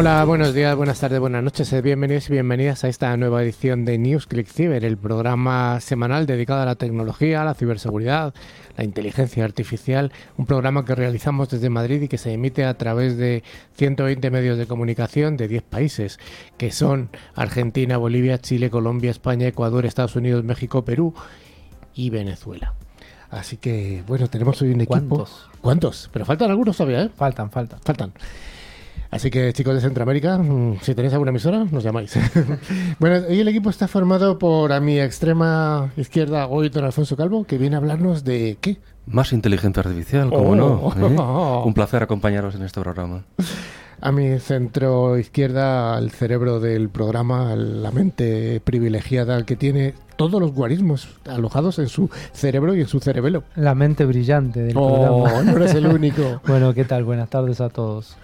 Hola, buenos días, buenas tardes, buenas noches. eh, Bienvenidos y bienvenidas a esta nueva edición de News Click Cyber, el programa semanal dedicado a la tecnología, a la ciberseguridad, la inteligencia artificial, un programa que realizamos desde Madrid y que se emite a través de 120 medios de comunicación de 10 países, que son Argentina, Bolivia, Chile, Colombia, España, Ecuador, Estados Unidos, México, Perú y Venezuela. Así que, bueno, tenemos hoy un equipo. ¿Cuántos? ¿Cuántos? Pero faltan algunos todavía, ¿eh? Faltan, faltan. Faltan. Así que chicos de Centroamérica, mm, si tenéis alguna emisora, nos llamáis. bueno, hoy el equipo está formado por a mi extrema izquierda, hoy don Alfonso Calvo, que viene a hablarnos de qué. Más inteligencia artificial, ¿cómo Oh. no? ¿eh? Un placer acompañaros en este programa. A mi centro izquierda, el cerebro del programa, la mente privilegiada que tiene todos los guarismos alojados en su cerebro y en su cerebelo. La mente brillante del Oh, programa. no eres el único. bueno, ¿qué tal? Buenas tardes a todos.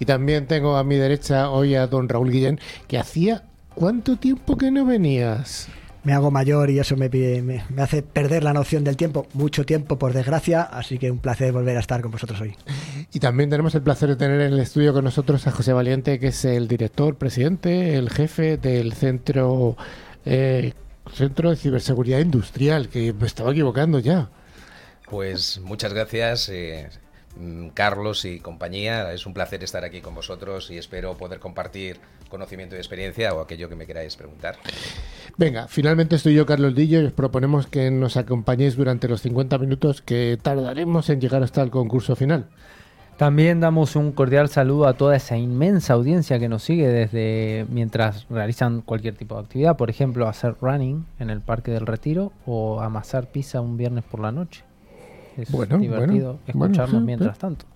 Y también tengo a mi derecha hoy a don Raúl Guillén, que hacía cuánto tiempo que no venías. me hago mayor y eso me, pide- me, me hace perder la noción del tiempo, mucho tiempo por desgracia, así que un placer volver a estar con vosotros hoy. Y también tenemos el placer de tener en el estudio con nosotros a José Valiente, que es el director, presidente, el jefe del centro, eh, centro de ciberseguridad industrial, que me estaba equivocando ya. Pues muchas gracias, eh, Carlos y compañía. Es un placer estar aquí con vosotros y espero poder compartir conocimiento y experiencia o aquello que me queráis preguntar. Venga, finalmente estoy yo, Carlos Dillo, y os proponemos que nos acompañéis durante los 50 minutos que tardaremos en llegar hasta el concurso final. También damos un cordial saludo a toda esa inmensa audiencia que nos sigue desde mientras realizan cualquier tipo de actividad, por ejemplo, hacer running en el Parque del Retiro o amasar pizza un viernes por la noche. Es Bueno, divertido bueno, bueno, escucharnos sí, mientras sí. tanto.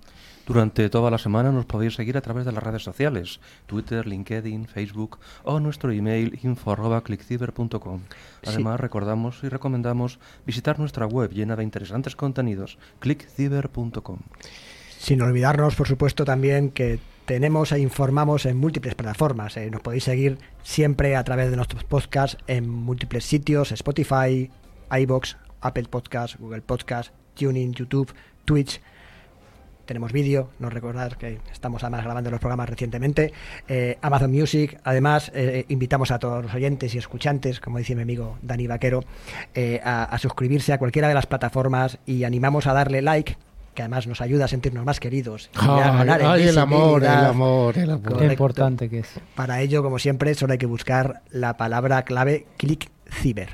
Durante toda la semana nos podéis seguir a través de las redes sociales, Twitter, LinkedIn, Facebook o nuestro email info@clickciber.com. Además, recordamos y recomendamos visitar nuestra web llena de interesantes contenidos, clickciber.com. Sin olvidarnos, por supuesto, también que tenemos e informamos en múltiples plataformas. eh, Nos podéis seguir siempre a través de nuestros podcasts en múltiples sitios, Spotify, iBox, Apple Podcast, Google Podcast, Tuning, YouTube, Twitch. Tenemos vídeo, no recordar que estamos además grabando los programas recientemente. eh, Amazon Music, además eh, invitamos a todos los oyentes y escuchantes, como dice mi amigo Dani Vaquero, eh, a, a suscribirse a cualquiera de las plataformas y animamos a darle like, que además nos ayuda a sentirnos más queridos. y a Ay, ganar en ay, el amor, el amor, el amor. Qué importante que es. Para ello, como siempre, solo hay que buscar la palabra clave click ciber.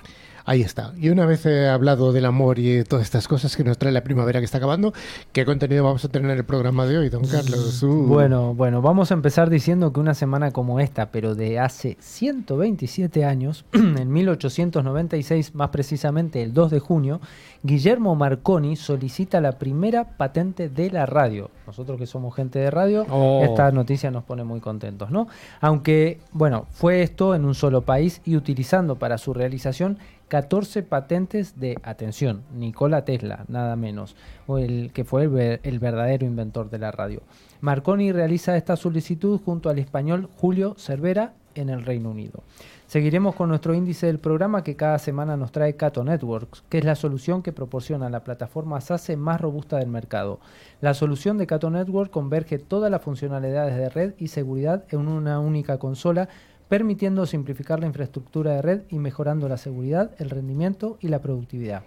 Ahí está. Y una vez he hablado del amor y de todas estas cosas que nos trae la primavera que está acabando, ¿qué contenido vamos a tener en el programa de hoy, don Carlos? Uh. Bueno, bueno, vamos a empezar diciendo que una semana como esta, pero de hace 127 años, en 1896, más precisamente el 2 de junio, Guillermo Marconi solicita la primera patente de la radio. Nosotros que somos gente de radio, Oh. esta noticia nos pone muy contentos, ¿no? Aunque, bueno, fue esto en un solo país y utilizando para su realización 14 patentes de, atención, Nikola Tesla, nada menos, o el que fue el, ver- el verdadero inventor de la radio. Marconi realiza esta solicitud junto al español Julio Cervera en el Reino Unido. Seguiremos con nuestro índice del programa que cada semana nos trae Cato Networks, que es la solución que proporciona la plataforma SASE más robusta del mercado. La solución de Cato Network converge todas las funcionalidades de red y seguridad en una única consola, permitiendo simplificar la infraestructura de red y mejorando la seguridad, el rendimiento y la productividad.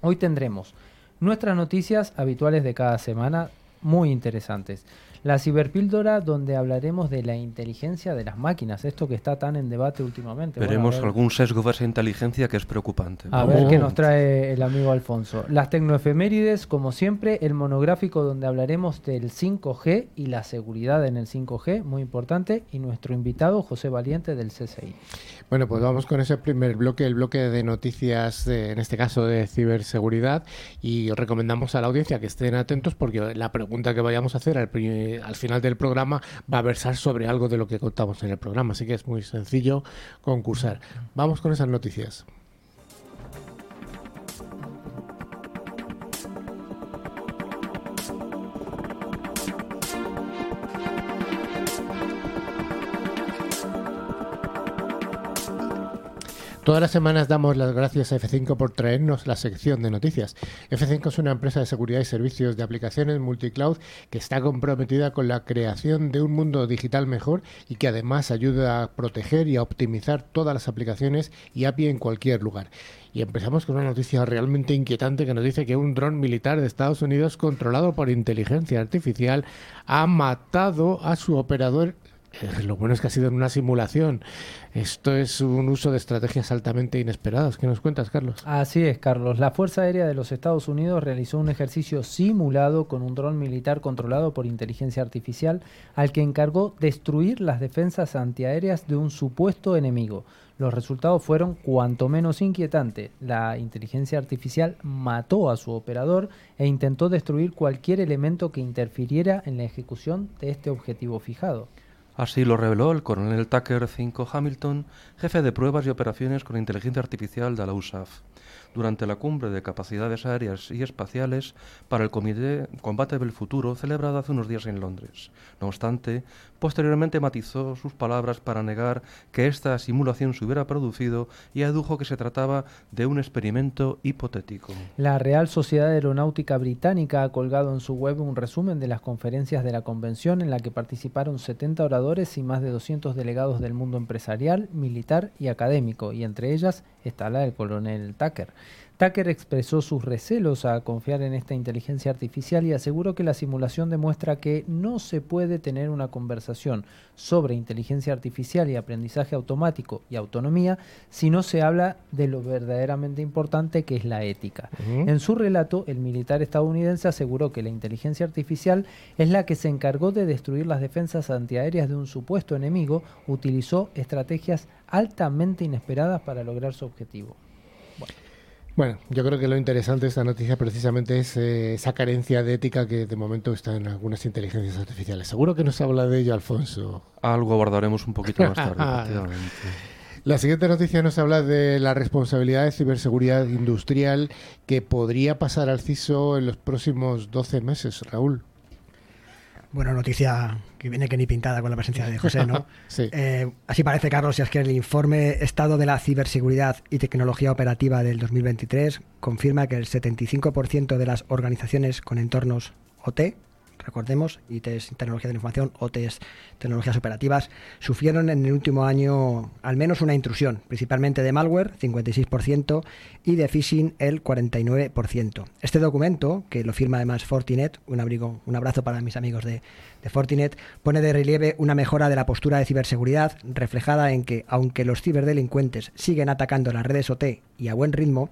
Hoy tendremos nuestras noticias habituales de cada semana, muy interesantes. La ciberpíldora, donde hablaremos de la inteligencia de las máquinas, esto que está tan en debate últimamente. Veremos ver- algún sesgo de esa inteligencia que es preocupante. a ver Oh. qué nos trae el amigo Alfonso. Las tecnoefemérides, como siempre, el monográfico donde hablaremos del 5G y la seguridad en el 5G, muy importante, y nuestro invitado José Valiente del CSI. Bueno, pues vamos con ese primer bloque, el bloque de noticias, de- en este caso de ciberseguridad, y recomendamos a la audiencia que estén atentos porque la pregunta que vayamos a hacer al, al final del programa va a versar sobre algo de lo que contamos en el programa, así que es muy sencillo concursar. Vamos con esas noticias. Todas las semanas damos las gracias a F5 por traernos la sección de noticias. F5 es una empresa de seguridad y servicios de aplicaciones multicloud que está comprometida con la creación de un mundo digital mejor y que además ayuda a proteger y a optimizar todas las aplicaciones y API en cualquier lugar. Y empezamos con una noticia realmente inquietante que nos dice que un dron militar de Estados Unidos controlado por inteligencia artificial ha matado a su operador eh, lo bueno es que ha sido en una simulación. Esto es un uso de estrategias altamente inesperadas. ¿Qué nos cuentas, Carlos? Así es, Carlos. La Fuerza Aérea de los Estados Unidos realizó un ejercicio simulado con un dron militar controlado por inteligencia artificial al que encargó destruir las defensas antiaéreas de un supuesto enemigo. Los resultados fueron cuanto menos inquietantes. La inteligencia artificial mató a su operador e intentó destruir cualquier elemento que interfiriera en la ejecución de este objetivo fijado. Así lo reveló el coronel Tucker 5 Hamilton, jefe de pruebas y operaciones con inteligencia artificial de la USAF durante la cumbre de capacidades aéreas y espaciales para el Comité Combate del Futuro celebrada hace unos días en Londres. No obstante, posteriormente matizó sus palabras para negar que esta simulación se hubiera producido y adujo que se trataba de un experimento hipotético. La Real Sociedad Aeronáutica Británica ha colgado en su web un resumen de las conferencias de la convención en la que participaron 70 oradores y más de 200 delegados del mundo empresarial, militar y académico, y entre ellas está la del coronel Tucker. Tucker expresó sus recelos a confiar en esta inteligencia artificial y aseguró que la simulación demuestra que no se puede tener una conversación sobre inteligencia artificial y aprendizaje automático y autonomía si no se habla de lo verdaderamente importante que es la ética. En su relato, el militar estadounidense aseguró que la inteligencia artificial es la que se encargó de destruir las defensas antiaéreas de un supuesto enemigo, utilizó estrategias altamente inesperadas para lograr su objetivo. Bueno, yo creo que lo interesante de esta noticia precisamente es eh, esa carencia de ética que de momento está en algunas inteligencias artificiales. Seguro que nos habla de ello, Alfonso. Algo abordaremos un poquito más tarde, La siguiente noticia nos habla de la responsabilidad de ciberseguridad industrial que podría pasar al CISO en los próximos 12 meses, Raúl. Bueno, noticia que viene que ni pintada con la presencia de José, ¿no? sí. Eh, así parece, Carlos, si es que el informe Estado de la Ciberseguridad y Tecnología Operativa del 2023 confirma que el 75% de las organizaciones con entornos OT recordemos, IT es tecnología de la información, OT es tecnologías operativas, sufrieron en el último año al menos una intrusión, principalmente de malware, 56%, y de phishing, el 49%. Este documento, que lo firma además Fortinet, un, abrigo, un abrazo para mis amigos de, de Fortinet, pone de relieve una mejora de la postura de ciberseguridad, reflejada en que, aunque los ciberdelincuentes siguen atacando las redes OT y a buen ritmo,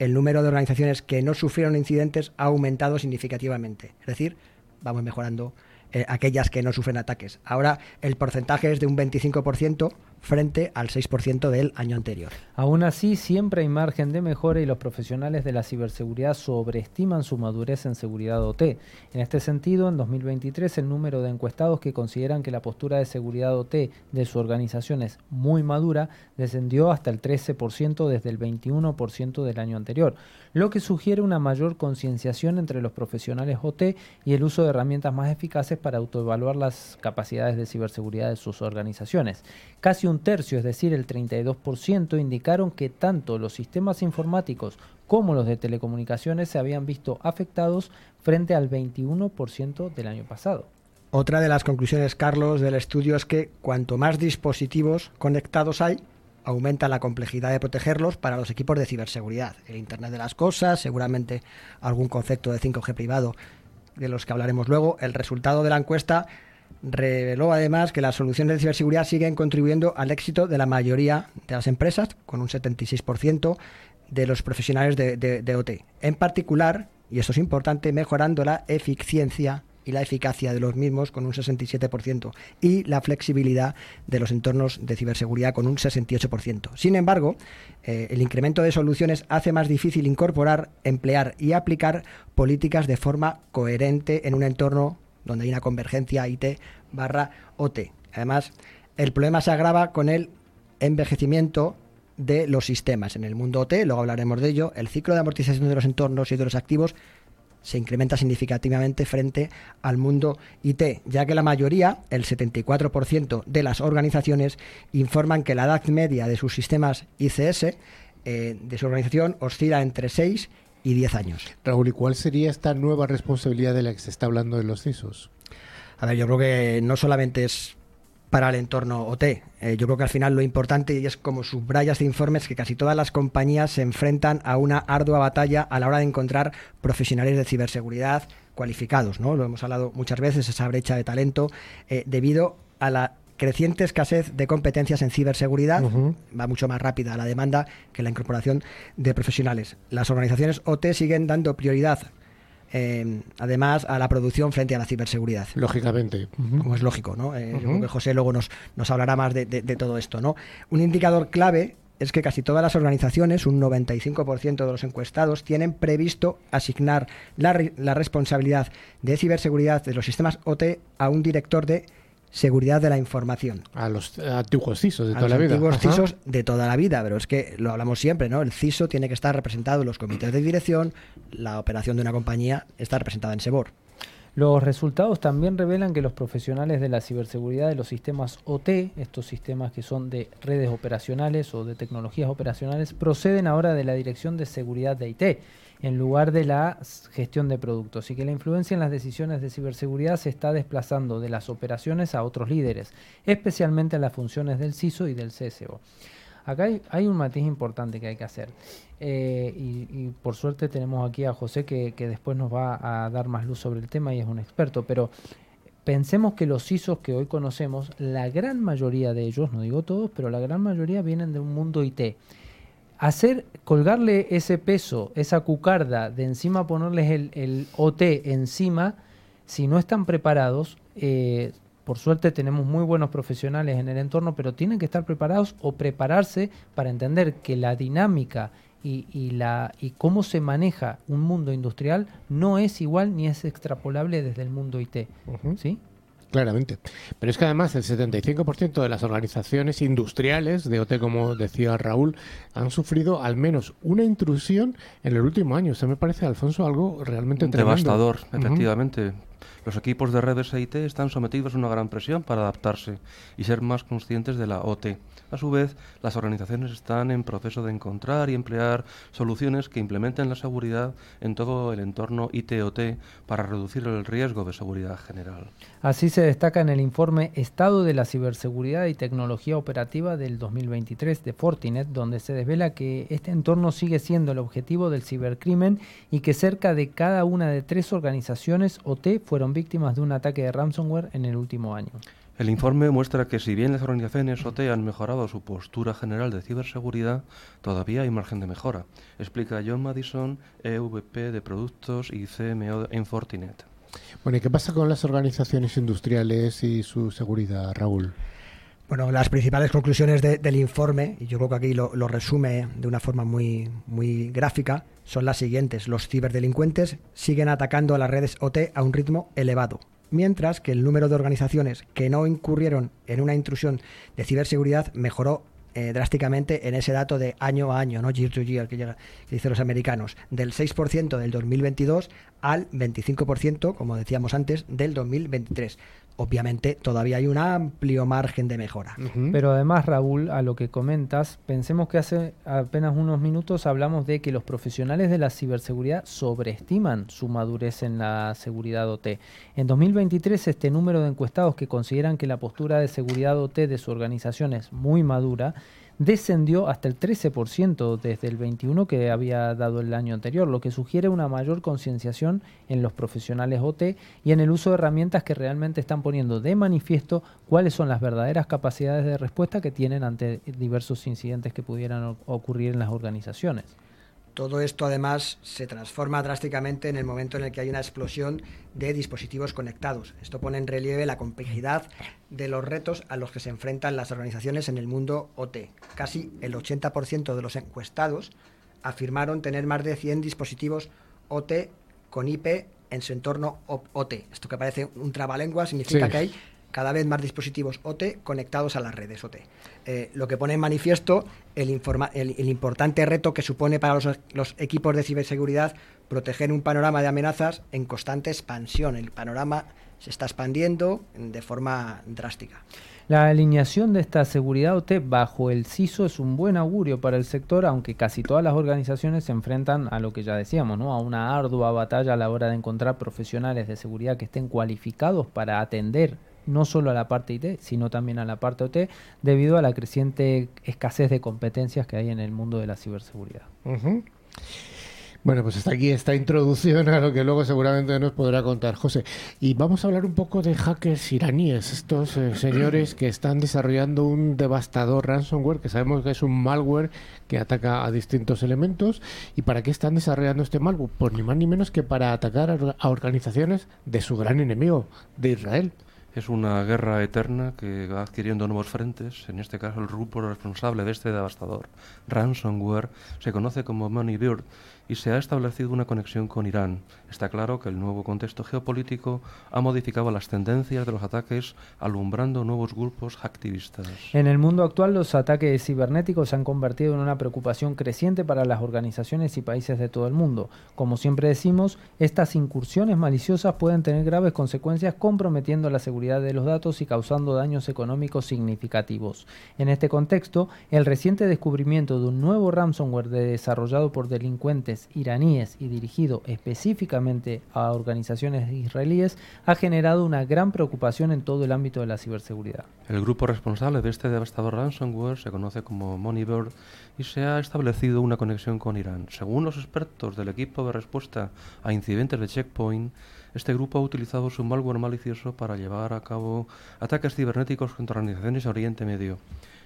el número de organizaciones que no sufrieron incidentes ha aumentado significativamente. Es decir, vamos mejorando eh, aquellas que no sufren ataques. Ahora el porcentaje es de un 25% frente al 6% del año anterior. Aún así, siempre hay margen de mejora y los profesionales de la ciberseguridad sobreestiman su madurez en seguridad OT. En este sentido, en 2023 el número de encuestados que consideran que la postura de seguridad OT de su organización es muy madura descendió hasta el 13% desde el 21% del año anterior, lo que sugiere una mayor concienciación entre los profesionales OT y el uso de herramientas más eficaces para autoevaluar las capacidades de ciberseguridad de sus organizaciones. Casi un tercio, es decir, el 32%, indicaron que tanto los sistemas informáticos como los de telecomunicaciones se habían visto afectados frente al 21% del año pasado. Otra de las conclusiones, Carlos, del estudio es que cuanto más dispositivos conectados hay, aumenta la complejidad de protegerlos para los equipos de ciberseguridad. El Internet de las Cosas, seguramente algún concepto de 5G privado de los que hablaremos luego. El resultado de la encuesta reveló además que las soluciones de ciberseguridad siguen contribuyendo al éxito de la mayoría de las empresas, con un 76% de los profesionales de, OT. En particular, y esto es importante, mejorando la eficiencia y la eficacia de los mismos con un 67% y la flexibilidad de los entornos de ciberseguridad con un 68%. Sin embargo, eh, el incremento de soluciones hace más difícil incorporar, emplear y aplicar políticas de forma coherente en un entorno donde hay una convergencia IT barra OT. Además, el problema se agrava con el envejecimiento de los sistemas. En el mundo OT, luego hablaremos de ello, el ciclo de amortización de los entornos y de los activos se incrementa significativamente frente al mundo IT, ya que la mayoría, el 74% de las organizaciones, informan que la edad media de sus sistemas ICS eh, de su organización oscila entre 6 y 10 años. Raúl, ¿y cuál sería esta nueva responsabilidad de la que se está hablando de los CISOs? A ver, yo creo que no solamente es para el entorno OT. Eh, yo creo que al final lo importante, y es como subrayas de informes, que casi todas las compañías se enfrentan a una ardua batalla a la hora de encontrar profesionales de ciberseguridad cualificados. ¿no? Lo hemos hablado muchas veces, esa brecha de talento, eh, debido a la creciente escasez de competencias en ciberseguridad, va mucho más rápida la demanda que la incorporación de profesionales. Las organizaciones OT siguen dando prioridad eh, además a la producción frente a la ciberseguridad. Lógicamente. Como es lógico, ¿no? Eh, José luego nos, nos hablará más de, todo esto, ¿no? Un indicador clave es que casi todas las organizaciones, un 95% de los encuestados, tienen previsto asignar la, la responsabilidad de ciberseguridad de los sistemas OT a un director de seguridad de la información. A los antiguos CISOs de toda la vida. A los antiguos CISOs de toda la vida, pero es que lo hablamos siempre, ¿no? El CISO tiene que estar representado en los comités de dirección, la operación de una compañía está representada en SEBOR. Los resultados también revelan que los profesionales de la ciberseguridad de los sistemas OT, estos sistemas que son de redes operacionales o de tecnologías operacionales, proceden ahora de la Dirección de Seguridad de IT en lugar de la gestión de productos y que la influencia en las decisiones de ciberseguridad se está desplazando de las operaciones a otros líderes, especialmente en las funciones del CISO y del CSO. Acá hay, un matiz importante que hay que hacer. Eh, y, por suerte tenemos aquí a José que, que, después nos va a dar más luz sobre el tema y es un experto. Pero pensemos que los CISOs que hoy conocemos, la gran mayoría de ellos, no digo todos, pero la gran mayoría vienen de un mundo IT hacer, colgarle ese peso, esa cucarda, de encima ponerles el, OT encima, si no están preparados, eh, por suerte tenemos muy buenos profesionales en el entorno, pero tienen que estar preparados o prepararse para entender que la dinámica y, la, y cómo se maneja un mundo industrial no es igual ni es extrapolable desde el mundo IT. ¿Sí? Claramente. Pero es que además el 75% de las organizaciones industriales de OT, como decía Raúl, han sufrido al menos una intrusión en el último año. Eso me parece, Alfonso, algo realmente tremendo. Devastador, efectivamente. Los equipos de redes IT están sometidos a una gran presión para adaptarse y ser más conscientes de la OT. A su vez, las organizaciones están en proceso de encontrar y emplear soluciones que implementen la seguridad en todo el entorno IT-OT para reducir el riesgo de seguridad general. Así se destaca en el informe Estado de la Ciberseguridad y Tecnología Operativa del 2023 de Fortinet, donde se desvela que este entorno sigue siendo el objetivo del cibercrimen y que cerca de cada una de tres organizaciones OT fueron víctimas de un ataque de ransomware en el último año. El informe muestra que si bien las organizaciones OT han mejorado su postura general de ciberseguridad, todavía hay margen de mejora, explica John Madison, EVP de Productos y CMO en Fortinet. Bueno, ¿y qué pasa con las organizaciones industriales y su seguridad, Raúl? Bueno, las principales conclusiones del informe, y yo creo que aquí lo, lo, resume de una forma muy, muy gráfica, son las siguientes. Los ciberdelincuentes siguen atacando a las redes OT a un ritmo elevado mientras que el número de organizaciones que no incurrieron en una intrusión de ciberseguridad mejoró eh, drásticamente en ese dato de año a año, ¿no? Year to year, que, que dicen los americanos, del 6% del 2022 al 25%, como decíamos antes, del 2023 obviamente todavía hay un amplio margen de mejora. Pero además, Raúl, a lo que comentas, pensemos que hace apenas unos minutos hablamos de que los profesionales de la ciberseguridad sobreestiman su madurez en la seguridad OT. En 2023, este número de encuestados que consideran que la postura de seguridad OT de su organización es muy madura, descendió hasta el 13% desde el 21 que había dado el año anterior, lo que sugiere una mayor concienciación en los profesionales OT y en el uso de herramientas que realmente están poniendo de manifiesto cuáles son las verdaderas capacidades de respuesta que tienen ante diversos incidentes que pudieran ocurrir en las organizaciones. Todo esto además se transforma drásticamente en el momento en el que hay una explosión de dispositivos conectados. Esto pone en relieve la complejidad de los retos a los que se enfrentan las organizaciones en el mundo OT. Casi el 80% de los encuestados afirmaron tener más de 100 dispositivos OT con IP en su entorno OT. Esto que parece un trabalengua significa que hay cada vez más dispositivos OT conectados a las redes OT. Eh, lo que pone en manifiesto el, el, importante reto que supone para los, equipos de ciberseguridad proteger un panorama de amenazas en constante expansión. El panorama se está expandiendo de forma drástica. La alineación de esta seguridad OT bajo el CISO es un buen augurio para el sector, aunque casi todas las organizaciones se enfrentan a lo que ya decíamos, ¿no? a una ardua batalla a la hora de encontrar profesionales de seguridad que estén cualificados para atender no solo a la parte IT, sino también a la parte OT, debido a la creciente escasez de competencias que hay en el mundo de la ciberseguridad. Bueno, pues hasta aquí esta introducción a lo que luego seguramente nos podrá contar José. Y vamos a hablar un poco de hackers iraníes, estos eh, señores que están desarrollando un devastador ransomware, que sabemos que es un malware que ataca a distintos elementos. ¿Y para qué están desarrollando este malware? Pues ni más ni menos que para atacar a organizaciones de su gran enemigo, de Israel. Es una guerra eterna que va adquiriendo nuevos frentes. En este caso, el grupo responsable de este devastador ransomware se conoce como Moneybird y se ha establecido una conexión con Irán. Está claro que el nuevo contexto geopolítico ha modificado las tendencias de los ataques, alumbrando nuevos grupos activistas. En el mundo actual, los ataques cibernéticos se han convertido en una preocupación creciente para las organizaciones y países de todo el mundo. Como siempre decimos, estas incursiones maliciosas pueden tener graves consecuencias comprometiendo la seguridad de los datos y causando daños económicos significativos. En este contexto, el reciente descubrimiento de un nuevo ransomware desarrollado por delincuentes iraníes y dirigido específicamente a organizaciones israelíes ha generado una gran preocupación en todo el ámbito de la ciberseguridad. El grupo responsable de este devastador ransomware se conoce como Moneybird y se ha establecido una conexión con Irán. Según los expertos del equipo de respuesta a incidentes de Checkpoint, este grupo ha utilizado su malware malicioso para llevar a cabo ataques cibernéticos contra organizaciones de Oriente Medio.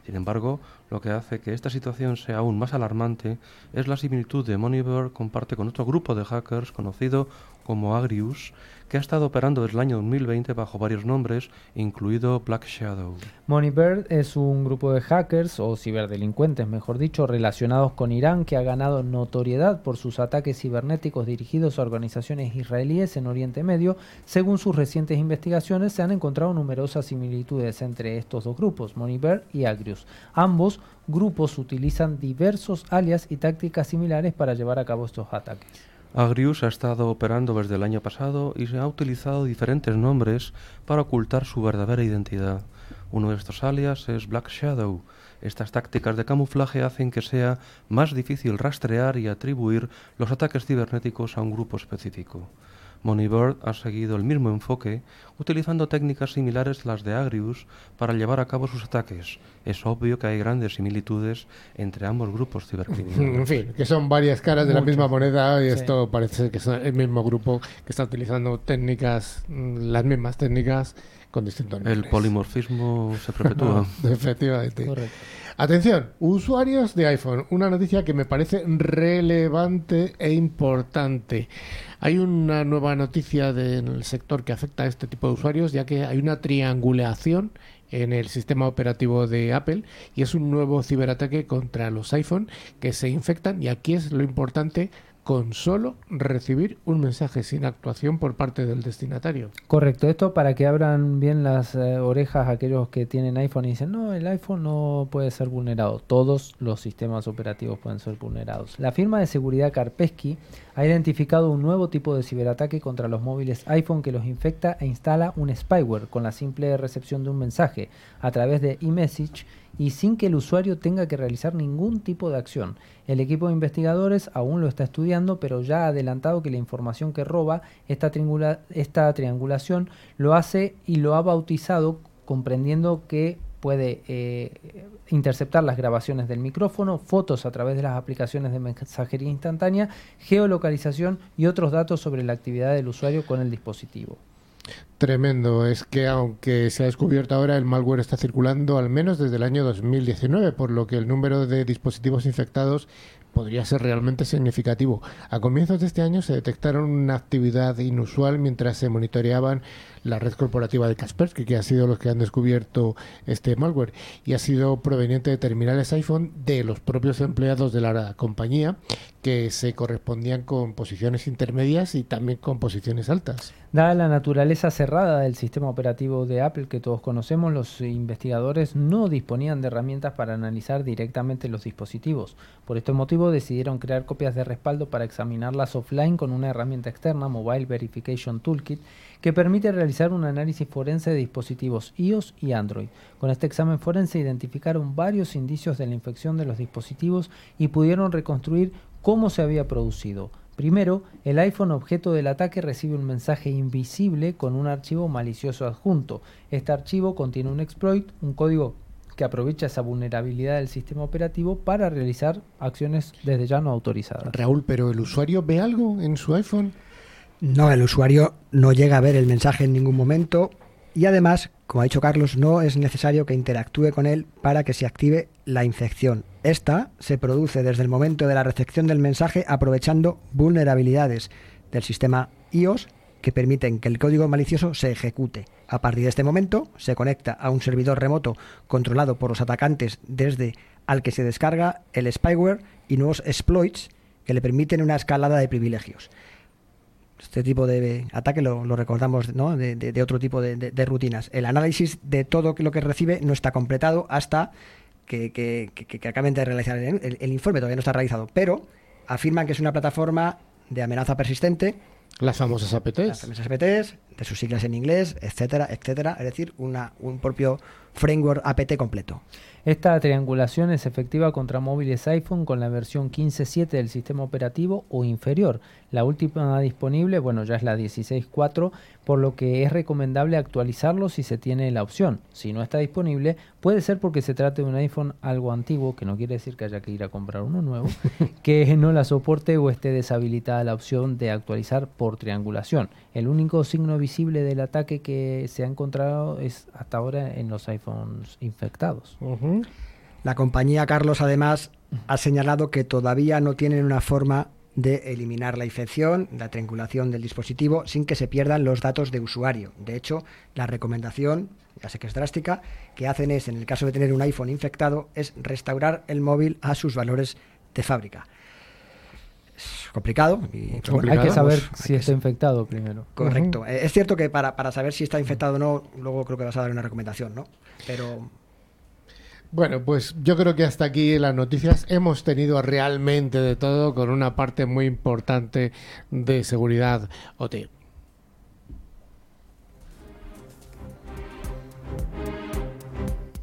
Sin embargo, lo que hace que esta situación sea aún más alarmante es la similitud de Moneybird comparte con otro grupo de hackers conocido como Agrius, que ha estado operando desde el año 2020 bajo varios nombres, incluido Black Shadow. Moneybird es un grupo de hackers, o ciberdelincuentes mejor dicho, relacionados con Irán que ha ganado notoriedad por sus ataques cibernéticos dirigidos a organizaciones israelíes en Oriente Medio. Según sus recientes investigaciones, se han encontrado numerosas similitudes entre estos dos grupos, Moneybird y Agrius. Ambos grupos utilizan diversos alias y tácticas similares para llevar a cabo estos ataques. Agrius ha estado operando desde el año pasado y se ha utilizado diferentes nombres para ocultar su verdadera identidad. Uno de estos alias es Black Shadow. Estas tácticas de camuflaje hacen que sea más difícil rastrear y atribuir los ataques cibernéticos a un grupo específico. Moneybird ha seguido el mismo enfoque, utilizando técnicas similares a las de Agrius para llevar a cabo sus ataques. Es obvio que hay grandes similitudes entre ambos grupos cibercriminales. En fin, que son varias caras de la misma moneda y esto parece que es el mismo grupo que está utilizando técnicas, mm, las mismas técnicas con distintos nombres. El polimorfismo se perpetúa. efectivamente. Atención, usuarios de iPhone. Una noticia que me parece relevante e importante. Hay una nueva noticia del sector que afecta a este tipo de usuarios, ya que hay una triangulación en el sistema operativo de Apple y es un nuevo ciberataque contra los iPhone que se infectan y aquí es lo importante con solo recibir un mensaje sin actuación por parte del destinatario. Correcto, esto para que abran bien las eh, orejas aquellos que tienen iPhone y dicen, no, el iPhone no puede ser vulnerado. Todos los sistemas operativos pueden ser vulnerados. La firma de seguridad Karpesky ha identificado un nuevo tipo de ciberataque contra los móviles iPhone que los infecta e instala un spyware con la simple recepción de un mensaje a través de eMessage y sin que el usuario tenga que realizar ningún tipo de acción. El equipo de investigadores aún lo está estudiando, pero ya ha adelantado que la información que roba esta, triangulación lo hace y lo ha bautizado comprendiendo que puede eh, interceptar las grabaciones del micrófono, fotos a través de las aplicaciones de mensajería instantánea, geolocalización y otros datos sobre la actividad del usuario con el dispositivo. Tremendo, es que aunque se ha descubierto ahora, el malware está circulando al menos desde el año 2019, por lo que el número de dispositivos infectados podría ser realmente significativo. A comienzos de este año se detectaron una actividad inusual mientras se monitoreaban la red corporativa de Kaspersky, que ha sido los que han descubierto este malware, y ha sido proveniente de terminales iPhone de los propios empleados de la compañía, que se correspondían con posiciones intermedias y también con posiciones altas. Dada la naturaleza cerrada del sistema operativo de Apple que todos conocemos, los investigadores no disponían de herramientas para analizar directamente los dispositivos. Por este motivo decidieron crear copias de respaldo para examinarlas offline con una herramienta externa, Mobile Verification Toolkit, que permite realizar un análisis forense de dispositivos iOS y Android. Con este examen forense identificaron varios indicios de la infección de los dispositivos y pudieron reconstruir cómo se había producido. Primero, el iPhone objeto del ataque recibe un mensaje invisible con un archivo malicioso adjunto. Este archivo contiene un exploit, un código que aprovecha esa vulnerabilidad del sistema operativo para realizar acciones desde ya no autorizadas. Raúl, pero ¿el usuario ve algo en su iPhone? No, el usuario no llega a ver el mensaje en ningún momento y además, como ha dicho Carlos, no es necesario que interactúe con él para que se active la infección. Esta se produce desde el momento de la recepción del mensaje aprovechando vulnerabilidades del sistema iOS que permiten que el código malicioso se ejecute. A partir de este momento se conecta a un servidor remoto controlado por los atacantes desde al que se descarga el spyware y nuevos exploits que le permiten una escalada de privilegios. Este tipo de ataque lo, recordamos de, otro tipo de, rutinas. El análisis de todo lo que recibe no está completado hasta que, acaben de realizar el, informe, todavía no está realizado, pero afirman que es una plataforma de amenaza persistente. Las famosas APTs. Las famosas APTs, de sus siglas en inglés, etcétera, etcétera. Es decir, una, un propio framework APT completo. Esta triangulación es efectiva contra móviles iPhone con la versión 15.7 del sistema operativo o inferior. La última disponible, bueno, ya es la 16.4, por lo que es recomendable actualizarlo si se tiene la opción. Si no está disponible, puede ser porque se trate de un iPhone algo antiguo, que no quiere decir que haya que ir a comprar uno nuevo, que no la soporte o esté deshabilitada la opción de actualizar por triangulación. El único signo visible del ataque que se ha encontrado es hasta ahora en los iPhones infectados. La compañía Carlos además ha señalado que todavía no tienen una forma de eliminar la infección, la triangulación del dispositivo, sin que se pierdan los datos de usuario. De hecho, la recomendación, ya sé que es drástica, que hacen es, en el caso de tener un iPhone infectado, es restaurar el móvil a sus valores de fábrica. Es complicado. Y, Hay que saber si está infectado primero. Correcto. Es cierto que para, para saber si está infectado o no, luego creo que vas a dar una recomendación, ¿no? Pero bueno, pues yo creo que hasta aquí las noticias hemos tenido realmente de todo con una parte muy importante de seguridad OT.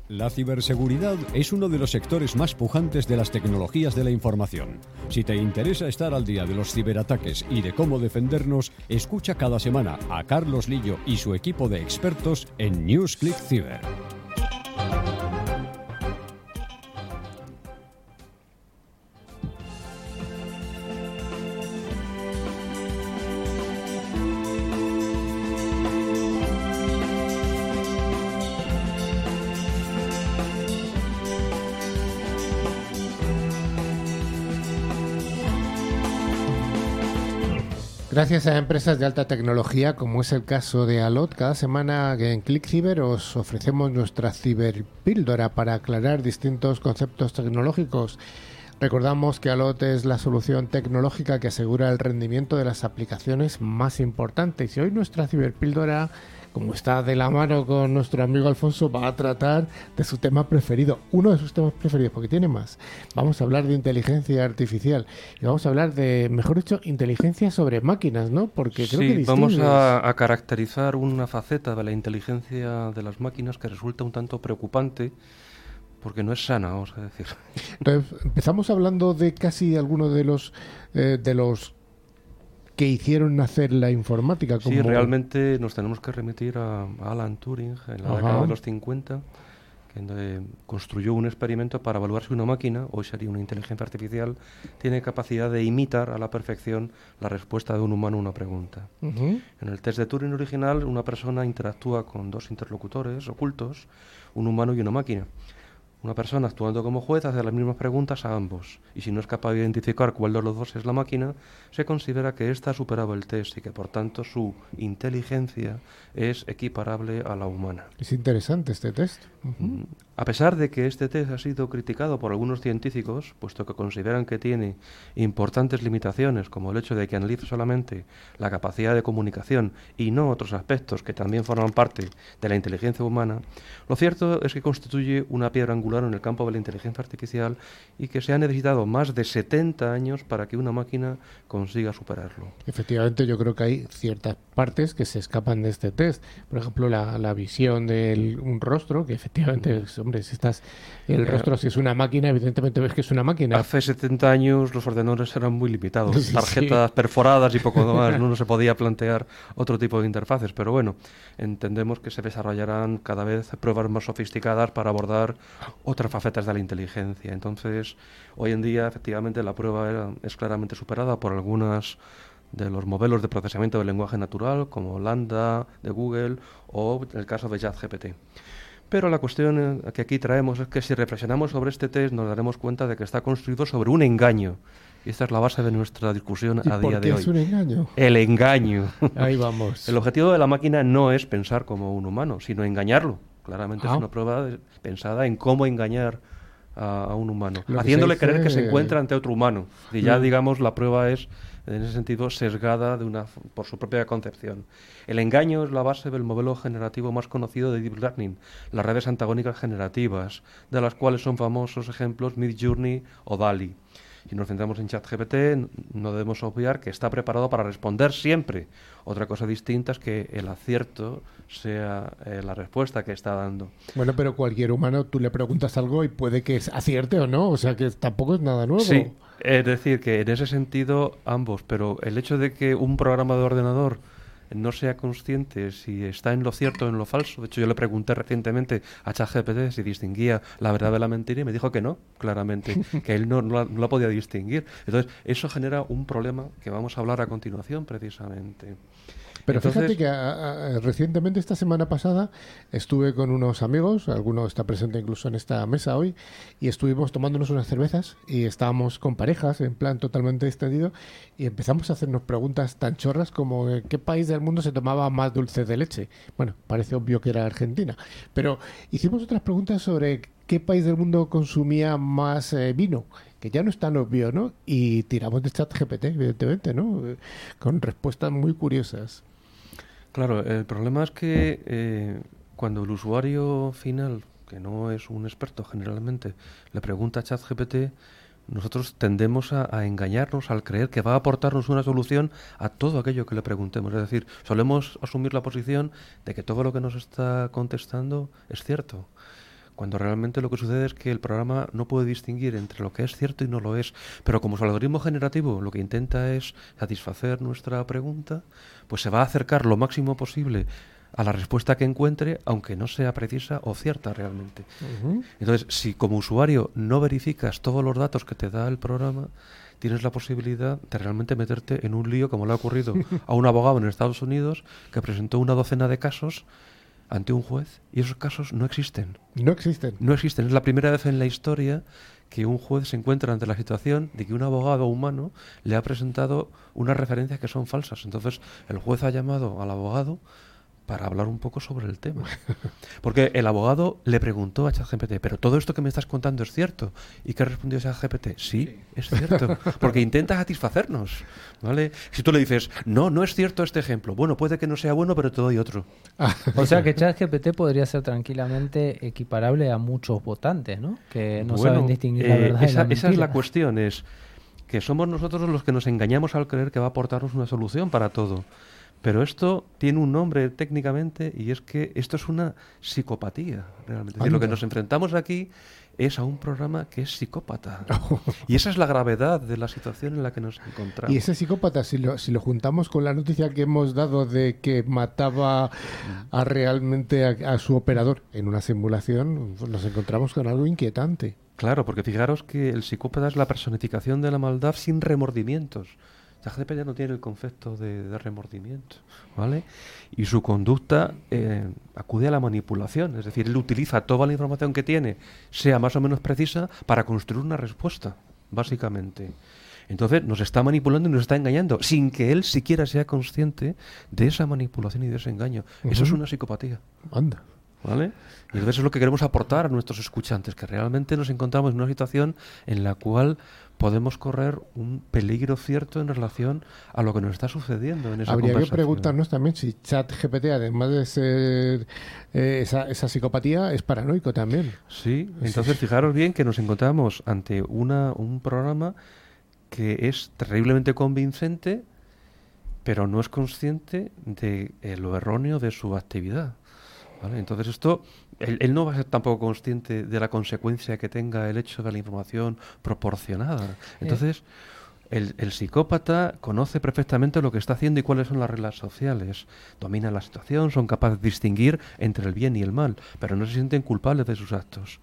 La ciberseguridad es uno de los sectores más pujantes de las tecnologías de la información. Si te interesa estar al día de los ciberataques y de cómo defendernos, escucha cada semana a Carlos Lillo y su equipo de expertos en NewsClick Ciber. Gracias a empresas de alta tecnología, como es el caso de Alot, cada semana en ClickCiber os ofrecemos nuestra ciberpíldora para aclarar distintos conceptos tecnológicos. Recordamos que Alot es la solución tecnológica que asegura el rendimiento de las aplicaciones más importantes. Y hoy nuestra ciberpíldora como está de la mano con nuestro amigo Alfonso, va a tratar de su tema preferido, uno de sus temas preferidos, porque tiene más. Vamos a hablar de inteligencia artificial y vamos a hablar de, mejor dicho, inteligencia sobre máquinas, ¿no? Porque creo sí, vamos a, a caracterizar una faceta de la inteligencia de las máquinas que resulta un tanto preocupante porque no es sana, vamos a decir. Entonces, empezamos hablando de casi algunos de los eh, de los que hicieron nacer la informática. Como... Sí, realmente nos tenemos que remitir a, Alan Turing en la década de los 50, que construyó un experimento para evaluar si una máquina, hoy sería una inteligencia artificial, tiene capacidad de imitar a la perfección la respuesta de un humano a una pregunta. En el test de Turing original, una persona interactúa con dos interlocutores ocultos, un humano y una máquina. Una persona actuando como juez hace las mismas preguntas a ambos y si no es capaz de identificar cuál de los dos es la máquina, se considera que ésta ha superado el test y que por tanto su inteligencia es equiparable a la humana. Es interesante este test. Mm, a pesar de que este test ha sido criticado por algunos científicos, puesto que consideran que tiene importantes limitaciones, como el hecho de que analiza solamente la capacidad de comunicación y no otros aspectos que también forman parte de la inteligencia humana, lo cierto es que constituye una piedra angular en el campo de la inteligencia artificial y que se ha necesitado más de 70 años para que una máquina consiga superarlo. Efectivamente, yo creo que hay ciertas partes que se escapan de este test. Por ejemplo, la, la visión de un rostro, que efectivamente, hombre, si estás el rostro, si es una máquina, evidentemente ves que es una máquina. Hace 70 años los ordenadores eran muy limitados, tarjetas perforadas y poco más, no se podía plantear otro tipo de interfaces, pero bueno, entendemos que se desarrollarán cada vez pruebas más sofisticadas para abordar otras facetas de la inteligencia. Entonces, hoy en día, efectivamente, la prueba es claramente superada por algunas de los modelos de procesamiento del lenguaje natural, como Lambda de Google o el caso de ChatGPT. Pero la cuestión que aquí traemos es que si reflexionamos sobre este test nos daremos cuenta de que está construido sobre un engaño. Y esta es la base de nuestra discusión a día de hoy. es un engaño? El engaño. Ahí vamos. El objetivo de la máquina no es pensar como un humano, sino engañarlo. Claramente es una prueba de- pensada en cómo engañar a, a un humano, Lo que haciéndole creer que se encuentra ante otro humano. Y ya, Mm. digamos, la prueba es, en ese sentido, sesgada de una, por su propia concepción. El engaño es la base del modelo generativo más conocido de Deep Learning, las redes antagónicas generativas, de las cuales son famosos ejemplos Midjourney o DALI. Si nos centramos en ChatGPT, no debemos obviar que está preparado para responder siempre. Otra cosa distinta es que el acierto sea eh, la respuesta que está dando. Bueno, pero cualquier humano, tú le preguntas algo y puede que acierte o no, o sea que tampoco es nada nuevo. Sí, es decir, que en ese sentido ambos, pero el hecho de que un programa de ordenador no sea consciente si está en lo cierto o en lo falso. De hecho, yo le pregunté recientemente a ChatGPT si distinguía la verdad de la mentira y me dijo que no, claramente, que él no, no la, no la podía distinguir. Entonces, eso genera un problema que vamos a hablar a continuación, precisamente. Pero Entonces- fíjate que a- a- recientemente, esta semana pasada, estuve con unos amigos, alguno está presente incluso en esta mesa hoy, y estuvimos tomándonos unas cervezas y estábamos con parejas en plan totalmente extendido y empezamos a hacernos preguntas tan chorras como ¿en qué país del mundo se tomaba más dulce de leche? Bueno, parece obvio que era Argentina, pero hicimos otras preguntas sobre qué país del mundo consumía más eh, vino que ya no es tan obvio, ¿no? Y tiramos de chat GPT, evidentemente, ¿no? Eh, Con respuestas muy curiosas. Claro, el problema es que eh, cuando el usuario final, que no es un experto generalmente, le pregunta a ChatGPT, nosotros tendemos a, a engañarnos al creer que va a aportarnos una solución a todo aquello que le preguntemos. Es decir, solemos asumir la posición de que todo lo que nos está contestando es cierto cuando realmente lo que sucede es que el programa no puede distinguir entre lo que es cierto y no lo es. Pero como su algoritmo generativo lo que intenta es satisfacer nuestra pregunta, pues se va a acercar lo máximo posible a la respuesta que encuentre, aunque no sea precisa o cierta realmente. Entonces, si como usuario no verificas todos los datos que te da el programa, tienes la posibilidad de realmente meterte en un lío como le ha ocurrido a un abogado en Estados Unidos que presentó una docena de casos ante un juez y esos casos no existen. No existen. No existen. Es la primera vez en la historia que un juez se encuentra ante la situación de que un abogado humano le ha presentado unas referencias que son falsas. Entonces el juez ha llamado al abogado para hablar un poco sobre el tema. Porque el abogado le preguntó a ChatGPT, pero todo esto que me estás contando es cierto. ¿Y qué respondió ChatGPT? Sí, es cierto. Porque intenta satisfacernos. ¿vale? Si tú le dices, no, no es cierto este ejemplo. Bueno, puede que no sea bueno, pero te doy otro. O sea que ChatGPT podría ser tranquilamente equiparable a muchos votantes, ¿no? Que no Bueno, saben distinguir la eh, verdad. y esa, la esa es la cuestión, es que somos nosotros los que nos engañamos al creer que va a aportarnos una solución para todo. Pero esto tiene un nombre técnicamente y es que esto es una psicopatía, realmente. Es decir, lo que nos enfrentamos aquí es a un programa que es psicópata. y esa es la gravedad de la situación en la que nos encontramos. Y ese psicópata, si lo, si lo juntamos con la noticia que hemos dado de que mataba a realmente a, a su operador en una simulación, pues nos encontramos con algo inquietante. Claro, porque fijaros que el psicópata es la personificación de la maldad sin remordimientos. ChatGPT no tiene el concepto de, remordimiento, ¿vale? Y su conducta eh, acude a la manipulación, es decir, él utiliza toda la información que tiene, sea más o menos precisa, para construir una respuesta, básicamente. Entonces nos está manipulando y nos está engañando, sin que él siquiera sea consciente de esa manipulación y de ese engaño. Eso es una psicopatía. Anda. ¿Vale? Y entonces es lo que queremos aportar a nuestros escuchantes, que realmente nos encontramos en una situación en la cual podemos correr un peligro cierto en relación a lo que nos está sucediendo en esa Habría que preguntarnos también si ChatGPT, además de ser eh, esa, esa, psicopatía, es paranoico también. Sí, entonces fijaros bien que nos encontramos ante una, un programa que es terriblemente convincente, pero no es consciente de eh, lo erróneo de su actividad. Entonces esto, él, no va a ser tampoco consciente de la consecuencia que tenga el hecho de la información proporcionada. Entonces, el, el, psicópata conoce perfectamente lo que está haciendo y cuáles son las reglas sociales. Domina la situación, son capaces de distinguir entre el bien y el mal, pero no se sienten culpables de sus actos.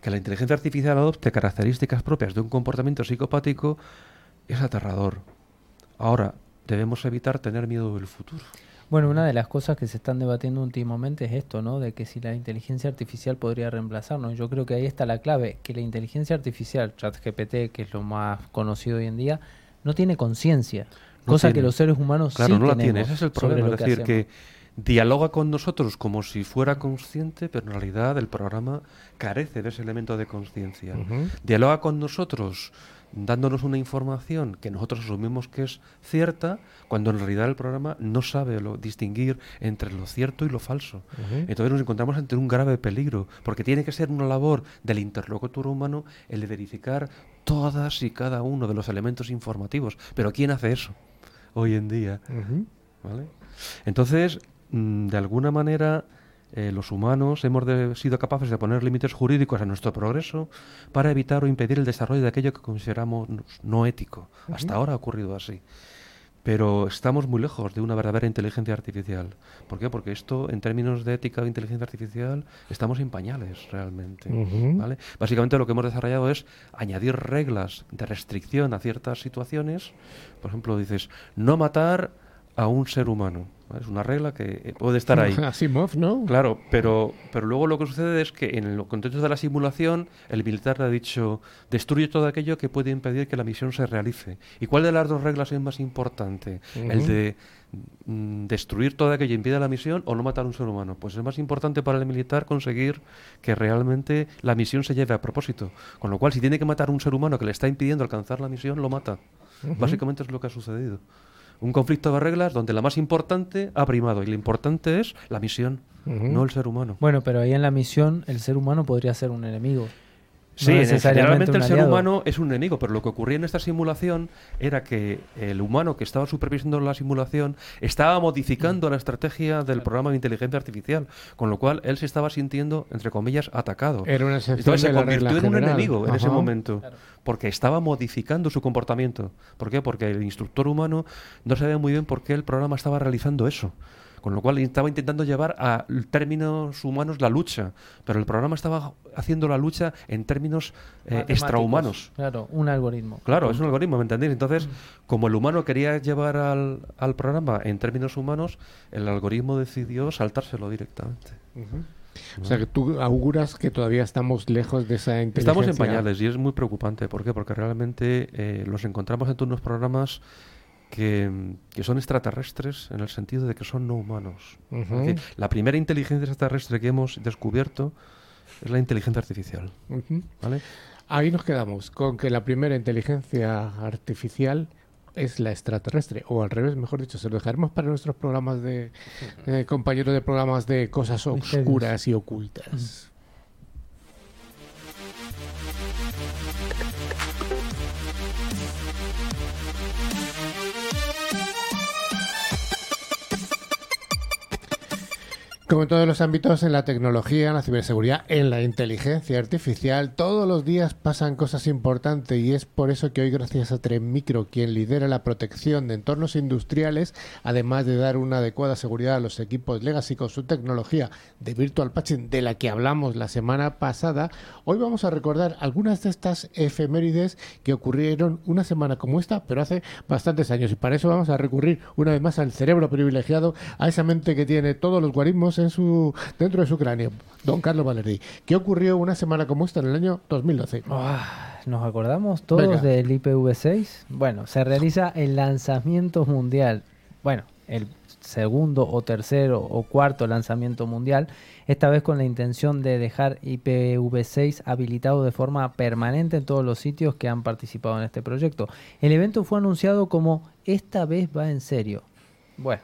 Que la inteligencia artificial adopte características propias de un comportamiento psicopático es aterrador. Ahora, debemos evitar tener miedo del futuro. Bueno, una de las cosas que se están debatiendo últimamente es esto, ¿no? De que si la inteligencia artificial podría reemplazarnos. Yo creo que ahí está la clave, que la inteligencia artificial, ChatGPT, que es lo más conocido hoy en día, no tiene conciencia, cosa que los seres humanos claro, sí no la tiene. Ese es el problema, es decir, que, dialoga con nosotros como si fuera consciente, pero en realidad el programa carece de ese elemento de conciencia. Dialoga con nosotros dándonos una información que nosotros asumimos que es cierta, cuando en realidad el programa no sabe lo, distinguir entre lo cierto y lo falso. Entonces nos encontramos ante un grave peligro, porque tiene que ser una labor del interlocutor humano el de verificar todas y cada uno de los elementos informativos. Pero ¿quién hace eso hoy en día? ¿Vale? Entonces, mm, de alguna manera eh, los humanos hemos sido capaces de poner límites jurídicos a nuestro progreso para evitar o impedir el desarrollo de aquello que consideramos no ético. Hasta ahora ha ocurrido así. Pero estamos muy lejos de una verdadera inteligencia artificial. ¿Por qué? Porque esto, en términos de ética de inteligencia artificial, estamos en pañales realmente. ¿vale? Básicamente lo que hemos desarrollado es añadir reglas de restricción a ciertas situaciones. Por ejemplo, dices, no matar a un ser humano. Es una regla que puede estar ahí. Asimov, ¿no? Claro, pero, pero luego lo que sucede es que en el contexto de la simulación, el militar ha dicho, destruye todo aquello que puede impedir que la misión se realice. ¿Y cuál de las dos reglas es más importante? ¿El de mm, destruir todo aquello que impide la misión o no matar a un ser humano? Pues es más importante para el militar conseguir que realmente la misión se lleve a propósito. Con lo cual, si tiene que matar a un ser humano que le está impidiendo alcanzar la misión, lo mata. Básicamente es lo que ha sucedido un conflicto de reglas donde la más importante ha primado y lo importante es la misión, no el ser humano. Bueno, pero ahí en la misión el ser humano podría ser un enemigo. Sí, necesariamente el ser humano es un enemigo, pero lo que ocurría en esta simulación era que el humano que estaba supervisando la simulación estaba modificando la estrategia del programa de inteligencia artificial, con lo cual él se estaba sintiendo, entre comillas, atacado. Era una Entonces se convirtió en un enemigo en ese momento, porque estaba modificando su comportamiento. ¿Por qué? Porque el instructor humano no sabía muy bien por qué el programa estaba realizando eso con lo cual estaba intentando llevar a términos humanos la lucha, pero el programa estaba haciendo la lucha en términos eh, extrahumanos. Claro, un algoritmo. Claro, es un algoritmo, ¿me entendéis? Entonces, mm. como el humano quería llevar al, al, programa en términos humanos, el algoritmo decidió saltárselo directamente. O sea, que tú auguras que todavía estamos lejos de esa inteligencia. Estamos en pañales y es muy preocupante. ¿Por qué? Porque realmente eh, los encontramos en unos programas que, son extraterrestres en el sentido de que son no humanos. la primera inteligencia extraterrestre que hemos descubierto es la inteligencia artificial. Ahí nos quedamos, con que la primera inteligencia artificial es la extraterrestre, o al revés, mejor dicho, se lo dejaremos para nuestros programas de eh, compañeros de programas de cosas oscuras y ocultas. Como en todos los ámbitos, en la tecnología, en la ciberseguridad, en la inteligencia artificial, todos los días pasan cosas importantes y es por eso que hoy, gracias a Micro, quien lidera la protección de entornos industriales, además de dar una adecuada seguridad a los equipos legacy con su tecnología de Virtual Patching, de la que hablamos la semana pasada, hoy vamos a recordar algunas de estas efemérides que ocurrieron una semana como esta, pero hace bastantes años. Y para eso vamos a recurrir una vez más al cerebro privilegiado, a esa mente que tiene todos los guarismos en su, dentro de su cráneo. Don Carlos Valerdi, ¿qué ocurrió una semana como esta en el año 2012? Ah, ¿Nos acordamos todos del IPv6? Bueno, se realiza el lanzamiento mundial. Bueno, el segundo o tercero o cuarto lanzamiento mundial, esta vez con la intención de dejar IPv6 habilitado de forma permanente en todos los sitios que han participado en este proyecto. El evento fue anunciado como esta vez va en serio. Bueno,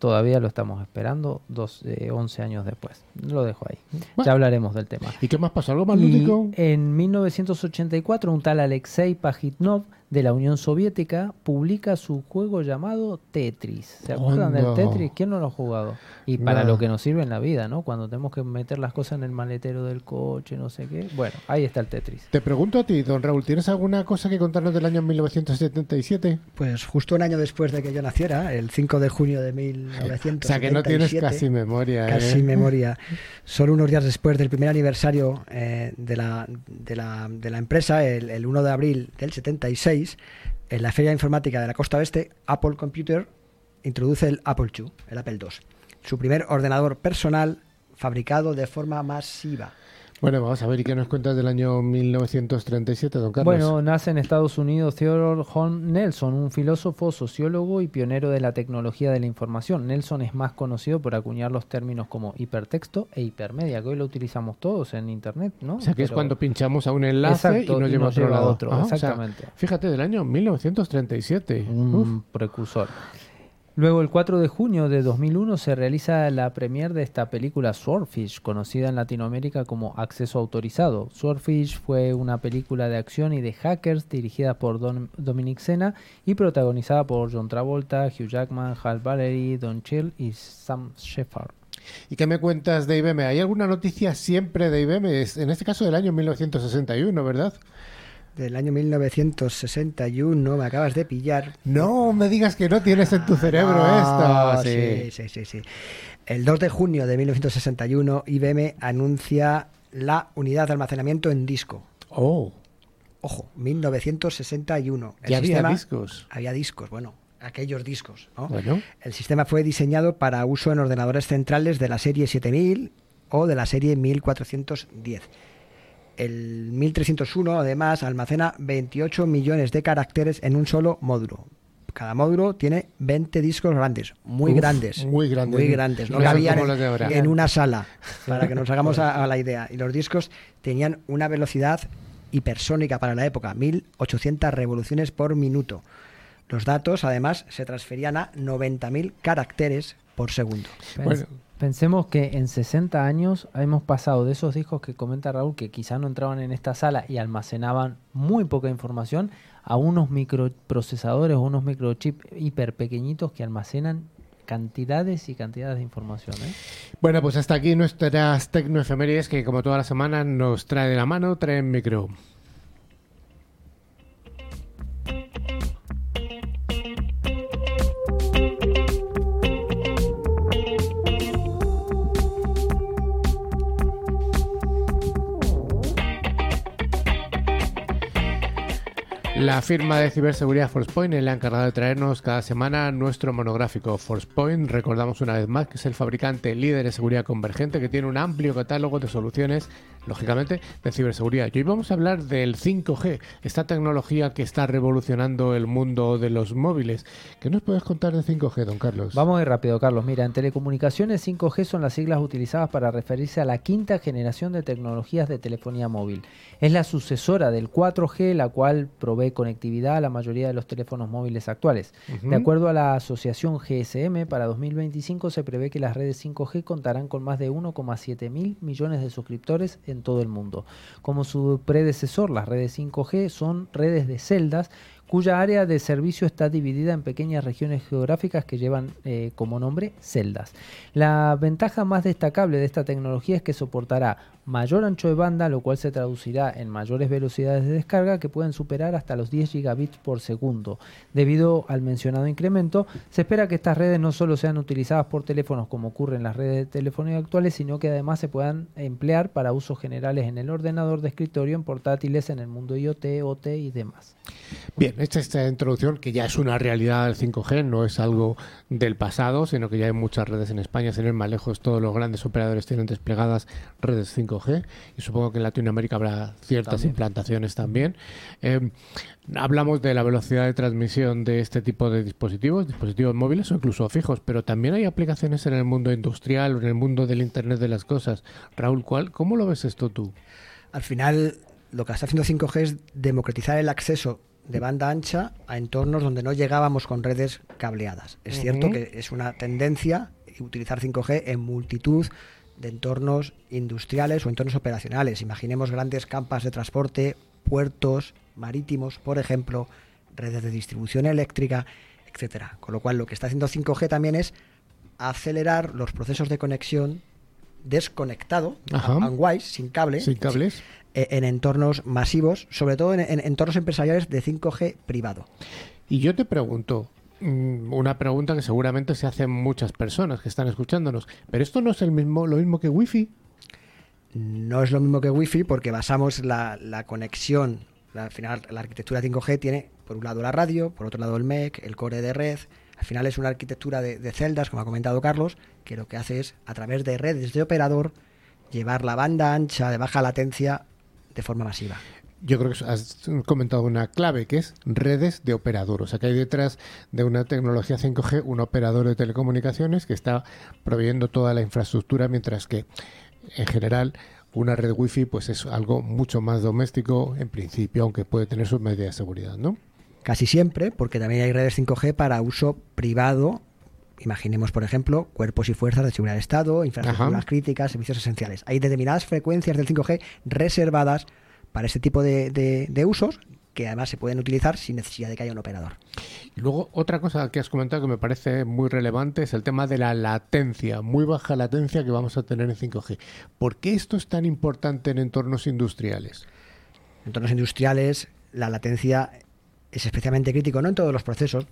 todavía lo estamos esperando dos, 11 años después. Lo dejo ahí. Ya hablaremos del tema. ¿Y qué más pasó? ¿Algo más lúdico? En 1984, un tal Alexei Pajitnov de la Unión Soviética publica su juego llamado Tetris. ¿Se acuerdan del Tetris? ¿Quién no lo ha jugado? Y para lo que nos sirve en la vida, ¿no? Cuando tenemos que meter las cosas en el maletero del coche, no sé qué. Bueno, ahí está el Tetris. Te pregunto a ti, don Raúl, ¿tienes alguna cosa que contarnos del año 1977? Pues justo un año después de que yo naciera, el 5 de junio de 1977. O sea que no tienes casi memoria. Casi ¿eh? memoria. Solo unos días después del primer aniversario eh, de, la, de, la, de, la, empresa, el, el 1 de abril del 76, en la Feria Informática de la Costa Oeste, Apple Computer introduce el Apple II, el Apple II, su primer ordenador personal fabricado de forma masiva. Bueno, vamos a ver, ¿y qué nos cuentas del año 1937, don Carlos? Bueno, nace en Estados Unidos Theodore Horn Nelson, un filósofo, sociólogo y pionero de la tecnología de la información. Nelson es más conocido por acuñar los términos como hipertexto e hipermedia, que hoy lo utilizamos todos en Internet, ¿no? O sea, que es cuando pinchamos a un enlace y nos lleva, a otro Otro, exactamente. fíjate, del año 1937. Un precursor. Luego, el 4 de junio de 2001 se realiza la premier de esta película Swordfish, conocida en Latinoamérica como Acceso Autorizado. Swordfish fue una película de acción y de hackers dirigida por Dominic Sena y protagonizada por John Travolta, Hugh Jackman, Hal Valery, Don Chill y Sam Shepard. ¿Y qué me cuentas de IBM? ¿Hay alguna noticia siempre de IBM? En este caso del año 1961, ¿verdad? Del año 1961, me acabas de pillar. No me digas que no tienes en tu cerebro esto. Sí. sí, sí, sí, El 2 de junio de 1961, IBM anuncia la unidad de almacenamiento en disco. Oh. Ojo, 1961. ya había discos. Había discos, bueno, aquellos discos. Bueno. El sistema fue diseñado para uso en ordenadores centrales de la serie 7000 o de la serie 1410 el 1301 además almacena 28 millones de caracteres en un solo módulo. Cada módulo tiene 20 discos grandes, muy grandes. Muy grandes. Muy grandes. No, cabían en, una sala, para que nos hagamos a, la idea. Y los discos tenían una velocidad hipersónica para la época, 1800 revoluciones por minuto. Los datos, además, se transferían a 90.000 caracteres por segundo. Pensemos que en 60 años hemos pasado de esos discos que comenta Raúl, que quizá no entraban en esta sala y almacenaban muy poca información, a unos microprocesadores o unos microchips hiper pequeñitos que almacenan cantidades y cantidades de información. ¿eh? Bueno, pues hasta aquí nuestras tecnoefemérides que como toda la semana nos trae de la mano, traen micro. La firma de ciberseguridad ForcePoint es la encargada de traernos cada semana nuestro monográfico. ForcePoint, recordamos una vez más, que es el fabricante líder de seguridad convergente que tiene un amplio catálogo de soluciones, lógicamente, de ciberseguridad. Y hoy vamos a hablar del 5G, esta tecnología que está revolucionando el mundo de los móviles. ¿Qué nos puedes contar de 5G, don Carlos? Vamos a ir rápido, Carlos. Mira, en telecomunicaciones 5G son las siglas utilizadas para referirse a la quinta generación de tecnologías de telefonía móvil. Es la sucesora del 4G, la cual provee conectividad a la mayoría de los teléfonos móviles actuales. De acuerdo a la asociación GSM, para 2025 se prevé que las redes 5G contarán con más de 1,7 mil millones de suscriptores en todo el mundo. Como su predecesor, las redes 5G son redes de celdas cuya área de servicio está dividida en pequeñas regiones geográficas que llevan eh, como nombre celdas. La ventaja más destacable de esta tecnología es que soportará mayor ancho de banda, lo cual se traducirá en mayores velocidades de descarga que pueden superar hasta los 10 gigabits por segundo. Debido al mencionado incremento, se espera que estas redes no solo sean utilizadas por teléfonos como ocurre en las redes de telefonía actuales, sino que además se puedan emplear para usos generales en el ordenador de escritorio, en portátiles, en el mundo IoT, OT y demás. Bien, esta, esta introducción que ya es una realidad del 5G, no es algo del pasado, sino que ya hay muchas redes en España, sin ir más lejos, todos los grandes operadores tienen desplegadas redes 5G y supongo que en Latinoamérica habrá ciertas También. implantaciones también. Eh, hablamos de la velocidad de transmisión de este tipo de dispositivos, dispositivos móviles o incluso fijos, pero también hay aplicaciones en el mundo industrial o en el mundo del Internet de las cosas. Raúl, ¿cuál, ¿cómo lo ves esto tú? Al final, lo que está haciendo 5G es democratizar el acceso de banda ancha a entornos donde no llegábamos con redes cableadas. Es cierto que es una tendencia utilizar 5G en multitud de entornos industriales o entornos operacionales. Imaginemos grandes campas de transporte, puertos marítimos, por ejemplo, redes de distribución eléctrica, etcétera. Con lo cual, lo que está haciendo 5G también es acelerar los procesos de conexión desconectado, unwise, sin cable, Sin cables. Eh, en entornos masivos, sobre todo en, en entornos empresariales de 5G privado. Y yo te pregunto, mm, una pregunta que seguramente se hacen muchas personas que están escuchándonos, pero esto no es el mismo, lo mismo que Wi-Fi. No es lo mismo que Wi-Fi porque basamos la, la conexión, la- al final la arquitectura 5G tiene por un lado la radio, por otro lado el MEC, el core de red. Al final es una arquitectura de, de celdas, como ha comentado Carlos, que lo que hace es a través de redes de operador llevar la banda ancha de baja latencia de forma masiva. Yo creo que has comentado una clave que es redes de operador. O sea que hay detrás de una tecnología 5G un operador de telecomunicaciones que está proveyendo toda la infraestructura, mientras que en general una red Wi-Fi pues es algo mucho más doméstico en principio, aunque puede tener sus medidas de seguridad, ¿no? Casi siempre, porque también hay redes 5G para uso privado. Imaginemos, por ejemplo, cuerpos y fuerzas de seguridad del Estado, infraestructuras Ajá. críticas, servicios esenciales. Hay determinadas frecuencias del 5G reservadas para este tipo de, de- de usos que además se pueden utilizar sin necesidad de que haya un operador. Y luego otra cosa que has comentado que me parece muy relevante es el tema de la latencia, muy baja latencia que vamos a tener en 5G. ¿Por qué esto es tan importante en entornos industriales? En entornos industriales, la latencia es especialmente crítico, no en todos los procesos,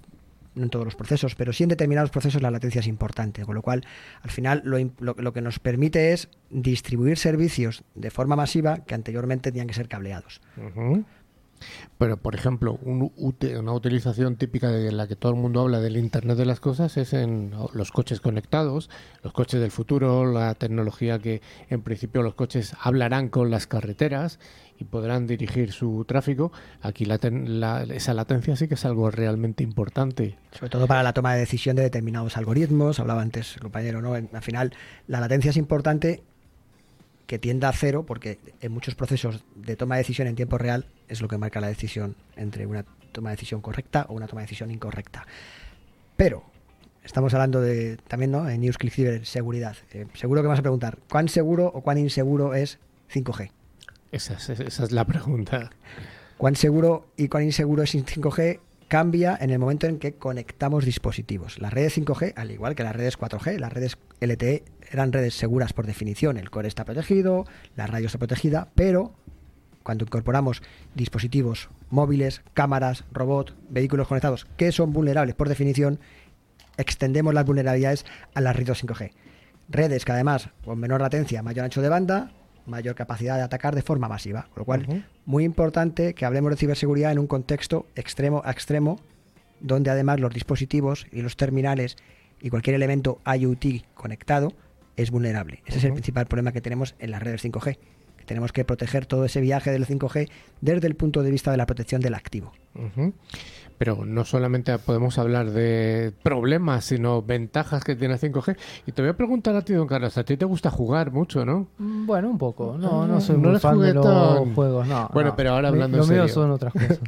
no en todos los procesos, pero sí en determinados procesos la latencia es importante, con lo cual al final lo, lo- lo que nos permite es distribuir servicios de forma masiva que anteriormente tenían que ser cableados. Pero, por ejemplo, un una utilización típica de la que todo el mundo habla del Internet de las Cosas es en los coches conectados, los coches del futuro, la tecnología que en principio los coches hablarán con las carreteras y podrán dirigir su tráfico. Aquí la ten- la- esa latencia sí que es algo realmente importante. Sobre todo para la toma de decisión de determinados algoritmos, hablaba antes el compañero, ¿no? Al final la latencia es importante que tienda a cero porque en muchos procesos de toma de decisión en tiempo real es lo que marca la decisión entre una toma de decisión correcta o una toma de decisión incorrecta. Pero estamos hablando de también, ¿no? En News Click seguridad. Eh, seguro que vas a preguntar, ¿cuán seguro o cuán inseguro es 5G? Esa es, la pregunta. cuán seguro y cuán inseguro es 5G cambia en el momento en que conectamos dispositivos. Las redes 5G, al igual que las redes 4G, las redes LTE eran redes seguras por definición. El core está protegido, la radio está protegida, pero cuando incorporamos dispositivos móviles, cámaras, robots, vehículos conectados que son vulnerables por definición, extendemos las vulnerabilidades a las redes 5G. Redes que además con menor latencia, mayor ancho de banda, mayor capacidad de atacar de forma masiva. Con lo cual, muy importante que hablemos de ciberseguridad en un contexto extremo a extremo, donde además los dispositivos y los terminales y cualquier elemento IoT conectado es vulnerable. Ese es el principal problema que tenemos en las redes 5G. Que tenemos que proteger todo ese viaje del 5G desde el punto de vista de la protección del activo. Pero no solamente podemos hablar de problemas, sino ventajas que tiene 5G. Y te voy a preguntar a ti, don Carlos, a ti te gusta jugar mucho, ¿no? Mm, Bueno, un poco. No, no soy no muy fan de los juegos. No, Bueno, no. pero ahora hablando Lo en mío serio. son otras cosas.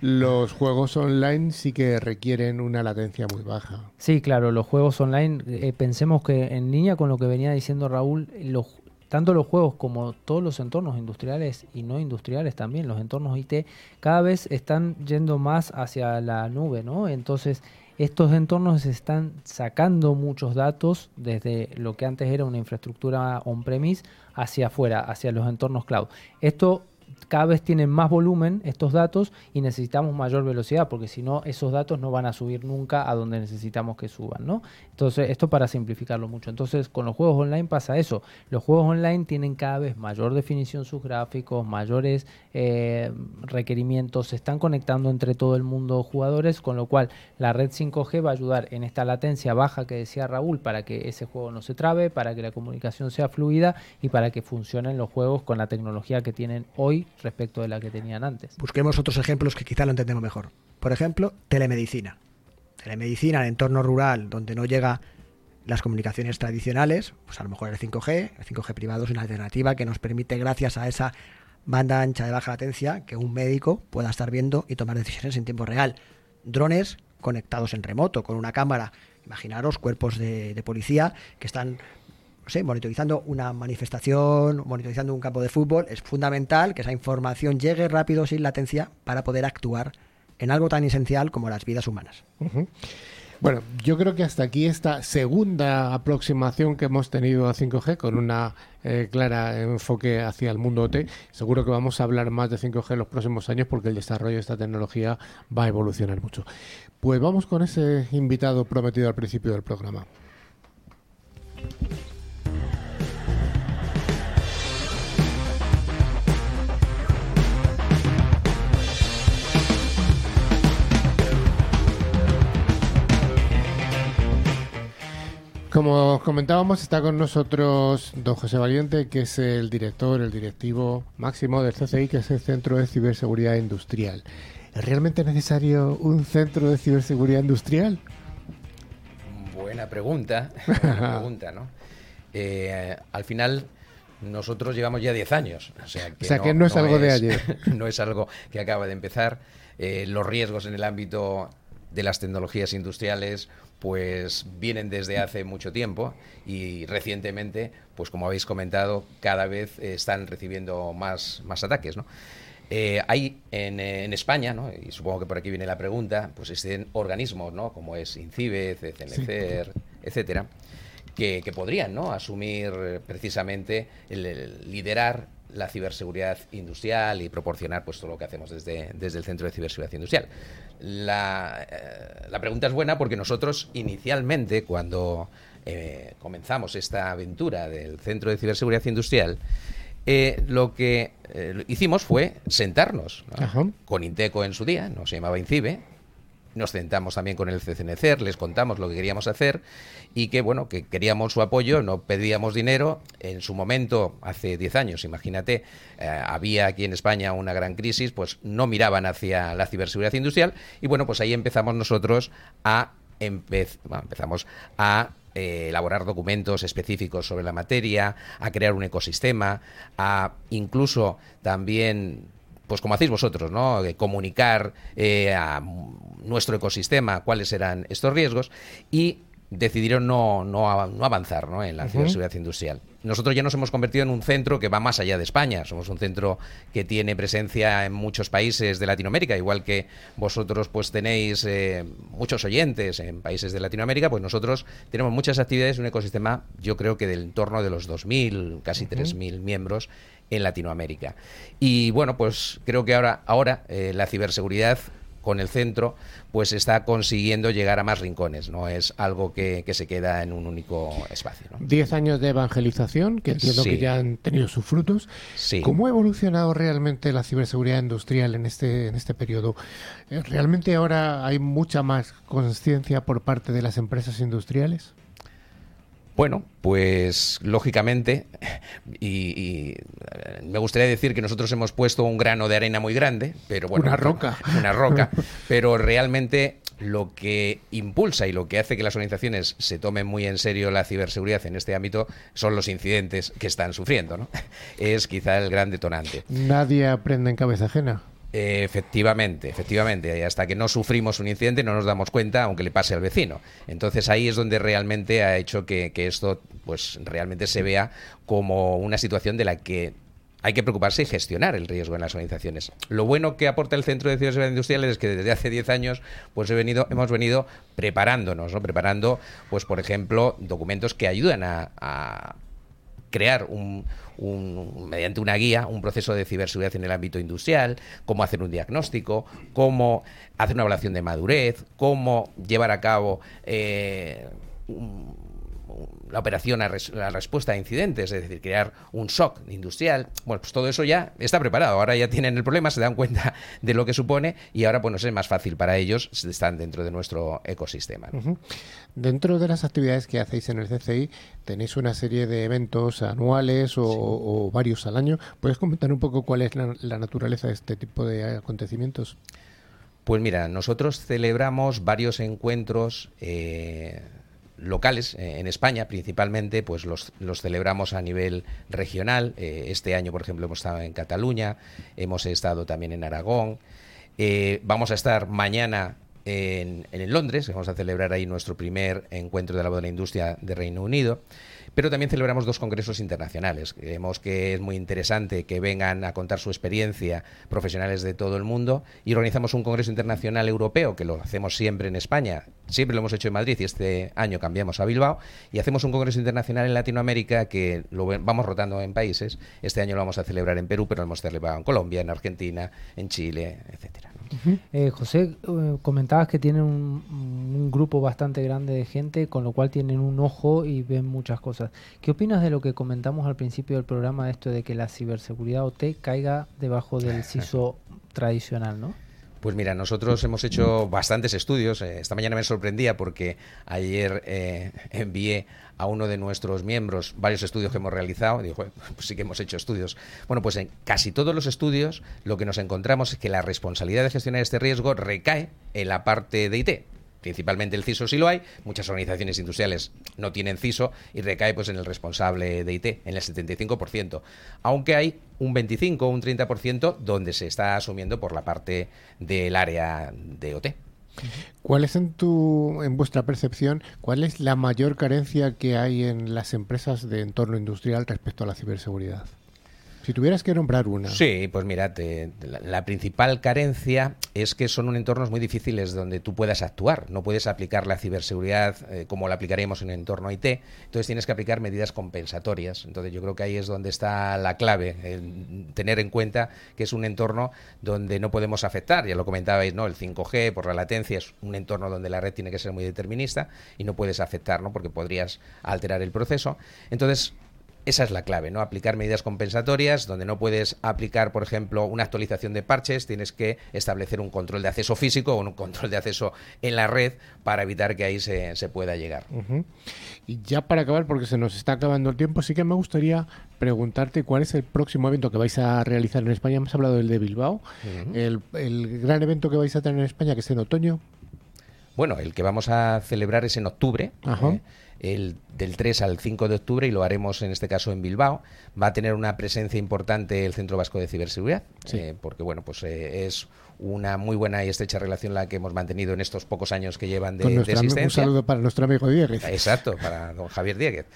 Los juegos online sí que requieren una latencia muy baja. Sí, claro, los juegos online, eh, pensemos que en línea con lo que venía diciendo Raúl, los, tanto los juegos como todos los entornos industriales y no industriales también, los entornos IT, cada vez están yendo más hacia la nube, ¿no? Entonces, estos entornos están sacando muchos datos desde lo que antes era una infraestructura on-premise hacia afuera, hacia los entornos cloud. Esto cada vez tienen más volumen estos datos y necesitamos mayor velocidad, porque si no, esos datos no van a subir nunca a donde necesitamos que suban, ¿no? Entonces, esto para simplificarlo mucho. Entonces, con los juegos online pasa eso. Los juegos online tienen cada vez mayor definición sus gráficos, mayores eh, requerimientos, se están conectando entre todo el mundo jugadores, con lo cual la red 5G va a ayudar en esta latencia baja que decía Raúl para que ese juego no se trabe, para que la comunicación sea fluida y para que funcionen los juegos con la tecnología que tienen hoy respecto de la que tenían antes. Busquemos otros ejemplos que quizá lo entendemos mejor. Por ejemplo, telemedicina. Telemedicina en entorno rural donde no llega las comunicaciones tradicionales, pues a lo mejor el 5G, el 5G privado es una alternativa que nos permite, gracias a esa banda ancha de baja latencia, que un médico pueda estar viendo y tomar decisiones en tiempo real. Drones conectados en remoto, con una cámara. Imaginaros cuerpos de, de policía que están monitorizando una manifestación, monitorizando un campo de fútbol, es fundamental que esa información llegue rápido sin latencia para poder actuar en algo tan esencial como las vidas humanas. Bueno, yo creo que hasta aquí esta segunda aproximación que hemos tenido a 5G con una eh, clara enfoque hacia el mundo OT. Seguro que vamos a hablar más de 5G en los próximos años porque el desarrollo de esta tecnología va a evolucionar mucho. Pues vamos con ese invitado prometido al principio del programa. Como comentábamos, está con nosotros don José Valiente, que es el director, el directivo máximo del CCI, que es el Centro de Ciberseguridad Industrial. ¿Es realmente necesario un centro de ciberseguridad industrial? Buena pregunta, buena pregunta, ¿no? Eh, al final, nosotros llevamos ya 10 años. O sea que, no, es algo de ayer. no es algo que acaba de empezar. Eh, los riesgos en el ámbito de las tecnologías industriales pues vienen desde hace mucho tiempo y recientemente, pues como habéis comentado, cada vez están recibiendo más, más ataques, ¿no? Eh, hay en, España, ¿no? y supongo que por aquí viene la pregunta, pues existen organismos, ¿no? como es INCIBE, CNCER, etcétera, que, podrían ¿no? asumir precisamente el, liderar la ciberseguridad industrial y proporcionar pues todo lo que hacemos desde, desde el Centro de Ciberseguridad Industrial. La, eh, la pregunta es buena porque nosotros inicialmente, cuando eh, comenzamos esta aventura del Centro de Ciberseguridad Industrial, eh, lo que hicimos fue sentarnos con Inteco en su día, no se llamaba INCIBE, nos sentamos también con el CCNCER, les contamos lo que queríamos hacer y que, bueno, que queríamos su apoyo, no pedíamos dinero. En su momento, hace 10 años, imagínate, eh, había aquí en España una gran crisis, pues no miraban hacia la ciberseguridad industrial y, bueno, pues ahí empezamos nosotros a empezamos a eh, elaborar documentos específicos sobre la materia, a crear un ecosistema, a incluso también pues como hacéis vosotros, ¿no? comunicar eh, a nuestro ecosistema cuáles eran estos riesgos y decidieron no, no, avanzar ¿no? en la ciberseguridad industrial. Nosotros ya nos hemos convertido en un centro que va más allá de España. Somos un centro que tiene presencia en muchos países de Latinoamérica, igual que vosotros pues tenéis eh, muchos oyentes en países de Latinoamérica, pues nosotros tenemos muchas actividades, un ecosistema yo creo que del entorno de los 2.000, casi 3.000 miembros en Latinoamérica. Y bueno, pues creo que ahora, ahora eh, la ciberseguridad con el centro, pues está consiguiendo llegar a más rincones, no es algo que, se queda en un único espacio. Diez años de evangelización, que entiendo que ya han tenido sus frutos. ¿Cómo ha evolucionado realmente la ciberseguridad industrial en este, en este periodo? ¿Realmente ahora hay mucha más conciencia por parte de las empresas industriales? Bueno, pues lógicamente, y, eh, me gustaría decir que nosotros hemos puesto un grano de arena muy grande, pero bueno. Una roca. Una roca. pero realmente lo que impulsa y lo que hace que las organizaciones se tomen muy en serio la ciberseguridad en este ámbito son los incidentes que están sufriendo, ¿no? Es quizá el gran detonante. Nadie aprende en cabeza ajena. Efectivamente, efectivamente. Hasta que no sufrimos un incidente no nos damos cuenta, aunque le pase al vecino. Entonces ahí es donde realmente ha hecho que, que esto, pues realmente se vea como una situación de la que hay que preocuparse y gestionar el riesgo en las organizaciones. Lo bueno que aporta el Centro de Ciberseguridad Industrial es que desde hace 10 años pues he venido, hemos venido preparándonos, ¿no? preparando, pues por ejemplo, documentos que ayudan a, a crear un, un, mediante una guía un proceso de ciberseguridad en el ámbito industrial, cómo hacer un diagnóstico, cómo hacer una evaluación de madurez, cómo llevar a cabo eh, la operación a res, la respuesta a incidentes, es decir, crear un SOC industrial. Bueno, pues todo eso ya está preparado. Ahora ya tienen el problema, se dan cuenta de lo que supone y ahora, bueno, es más fácil para ellos, están dentro de nuestro ecosistema. ¿no? Uh -huh. Dentro de las actividades que hacéis en el CCI, tenéis una serie de eventos anuales o, sí. o varios al año. ¿Puedes comentar un poco cuál es la, la naturaleza de este tipo de acontecimientos? Pues mira, nosotros celebramos varios encuentros eh, locales eh, en España principalmente pues los, los, celebramos a nivel regional. Eh, este año por ejemplo hemos estado en Cataluña hemos estado también en Aragón. Eh, vamos a estar mañana en, en, Londres vamos a celebrar ahí nuestro primer encuentro de la voz de la industria de Reino Unido pero también celebramos dos congresos internacionales. Creemos que es muy interesante que vengan a contar su experiencia profesionales de todo el mundo y organizamos un congreso internacional europeo que lo hacemos siempre en España, siempre lo hemos hecho en Madrid y este año cambiamos a Bilbao y hacemos un congreso internacional en Latinoamérica que lo vamos rotando en países. Este año lo vamos a celebrar en Perú, pero lo hemos celebrado en Colombia, en Argentina, en Chile, etcétera. Uh -huh. eh, José, eh, comentabas que tienen un, un, grupo bastante grande de gente, con lo cual tienen un ojo y ven muchas cosas. ¿Qué opinas de lo que comentamos al principio del programa, esto de que la ciberseguridad OT caiga debajo del CISO tradicional, no? Pues mira, nosotros hemos hecho bastantes estudios. Esta mañana me sorprendía porque ayer eh, envié a uno de nuestros miembros varios estudios que hemos realizado. Dijo, pues sí que hemos hecho estudios. Bueno, pues en casi todos los estudios lo que nos encontramos es que la responsabilidad de gestionar este riesgo recae en la parte de IT principalmente el CISO sí lo hay, muchas organizaciones industriales no tienen CISO y recae pues en el responsable de IT, en el 75%, aunque hay un 25 o un 30% donde se está asumiendo por la parte del área de OT. ¿Cuál es en tu en vuestra percepción cuál es la mayor carencia que hay en las empresas de entorno industrial respecto a la ciberseguridad? Si tuvieras que nombrar una. Sí, pues mira, la, principal carencia es que son un entornos muy difíciles donde tú puedas actuar. No puedes aplicar la ciberseguridad eh, como la aplicaríamos en un entorno IT. Entonces tienes que aplicar medidas compensatorias. Entonces yo creo que ahí es donde está la clave, el tener en cuenta que es un entorno donde no podemos afectar. Ya lo comentabais, ¿no? El 5G por la latencia es un entorno donde la red tiene que ser muy determinista y no puedes afectar. Porque podrías alterar el proceso. Entonces esa es la clave, ¿no? Aplicar medidas compensatorias, donde no puedes aplicar, por ejemplo, una actualización de parches, tienes que establecer un control de acceso físico o un control de acceso en la red para evitar que ahí se, se pueda llegar. Uh -huh. Y ya para acabar, porque se nos está acabando el tiempo, sí que me gustaría preguntarte cuál es el próximo evento que vais a realizar en España. Hemos hablado del de Bilbao, uh -huh. el, el gran evento que vais a tener en España, que es en otoño. Bueno, el que vamos a celebrar es en octubre. Ajá. ¿eh? El, del 3 al 5 de octubre y lo haremos en este caso en Bilbao. Va a tener una presencia importante el Centro Vasco de Ciberseguridad, sí. eh, porque bueno, pues eh, es una muy buena y estrecha relación la que hemos mantenido en estos pocos años que llevan de, Con de existencia. Un saludo para nuestro amigo Dieguez. Exacto, para don Javier Dieguez.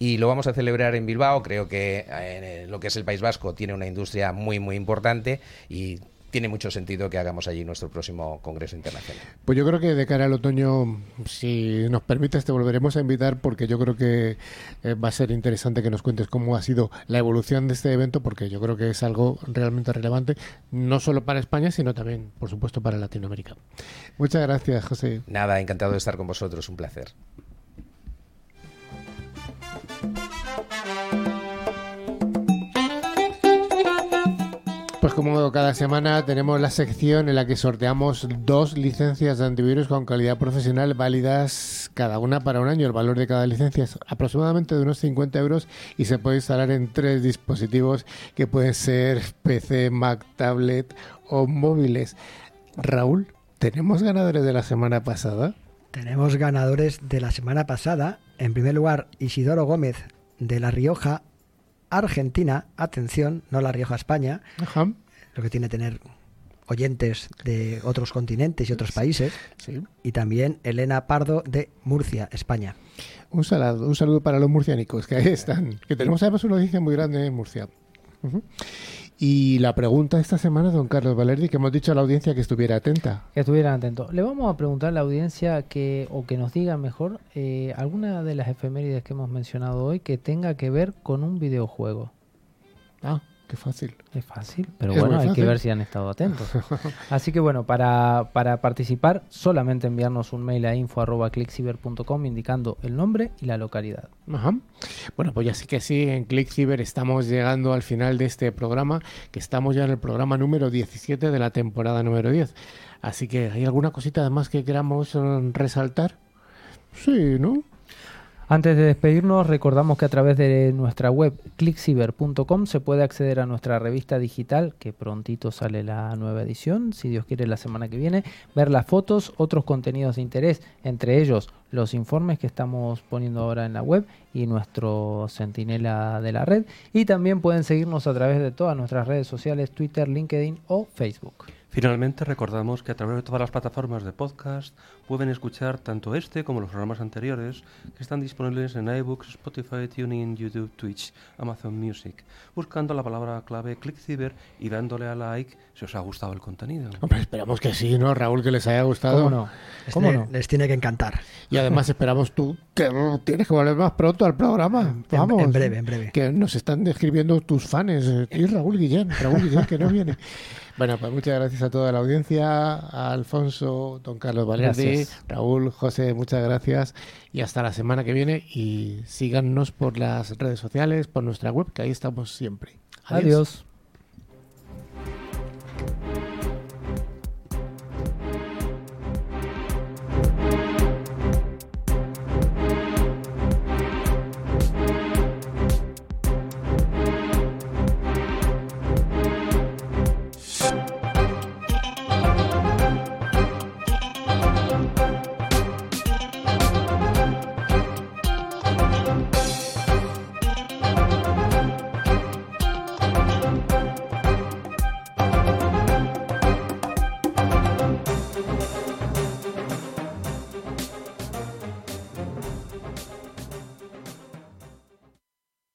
Y lo vamos a celebrar en Bilbao. Creo que en lo que es el País Vasco tiene una industria muy, muy importante y tiene mucho sentido que hagamos allí nuestro próximo Congreso Internacional. Pues yo creo que de cara al otoño, si nos permites, te volveremos a invitar porque yo creo que eh, va a ser interesante que nos cuentes cómo ha sido la evolución de este evento porque yo creo que es algo realmente relevante, no solo para España, sino también, por supuesto, para Latinoamérica. Muchas gracias, José. Nada, encantado de estar con vosotros, un placer. Como cada semana tenemos la sección en la que sorteamos dos licencias de antivirus con calidad profesional válidas cada una para un año. El valor de cada licencia es aproximadamente de unos 50 euros y se puede instalar en tres dispositivos que pueden ser PC, Mac, tablet o móviles. Raúl, ¿tenemos ganadores de la semana pasada? Tenemos ganadores de la semana pasada. En primer lugar, Isidoro Gómez de La Rioja, Argentina, atención, no La Rioja, España, Ajá. Lo que tiene tener oyentes de otros continentes y otros países. Sí. Y también Elena Pardo de Murcia, España. Un saludo, un saludo para los murciánicos que ahí están. Que tenemos además una audiencia muy grande en Murcia. Y la pregunta esta semana, don Carlos Valerdi, que hemos dicho a la audiencia que estuviera atenta. Que estuvieran atentos. Le vamos a preguntar a la audiencia que, o que nos diga mejor, eh, alguna de las efemérides que hemos mencionado hoy que tenga que ver con un videojuego. Ah, qué fácil. Es fácil, pero Es bueno, hay que ver si han estado atentos. Así que bueno, para, para participar, solamente enviarnos un mail a info.clickciber.com indicando el nombre y la localidad. Ajá. Bueno, pues ya sí que sí, en ClickCiber estamos llegando al final de este programa, que estamos ya en el programa número 17 de la temporada número 10. Así que, ¿hay alguna cosita además que queramos eh, resaltar? Sí, ¿no? Antes de despedirnos, recordamos que a través de nuestra web clickciber.com se puede acceder a nuestra revista digital, que prontito sale la nueva edición, si Dios quiere la semana que viene, ver las fotos, otros contenidos de interés, entre ellos los informes que estamos poniendo ahora en la web y nuestro centinela de la red. Y también pueden seguirnos a través de todas nuestras redes sociales, Twitter, LinkedIn o Facebook. Finalmente, recordamos que a través de todas las plataformas de podcast pueden escuchar tanto este como los programas anteriores que están disponibles en iBooks, Spotify, TuneIn, YouTube, Twitch, Amazon Music, buscando la palabra clave ClickCiber y dándole a like si os ha gustado el contenido. Hombre, esperamos que sí, ¿no, Raúl? Que les haya gustado. ¿Cómo no? Les, ¿Cómo le- no? les tiene que encantar. Y además esperamos tú que tienes que volver más pronto al programa. Vamos. en breve, en breve. Que nos están describiendo tus fans. eh, Y Raúl Guillén, Raúl Guillén que no viene. Bueno, pues muchas gracias a toda la audiencia, a Alfonso, don Carlos Valerdi, Gracias. Raúl, José, muchas gracias. Y hasta la semana que viene. Y síganos por las redes sociales, por nuestra web, que ahí estamos siempre. Adiós.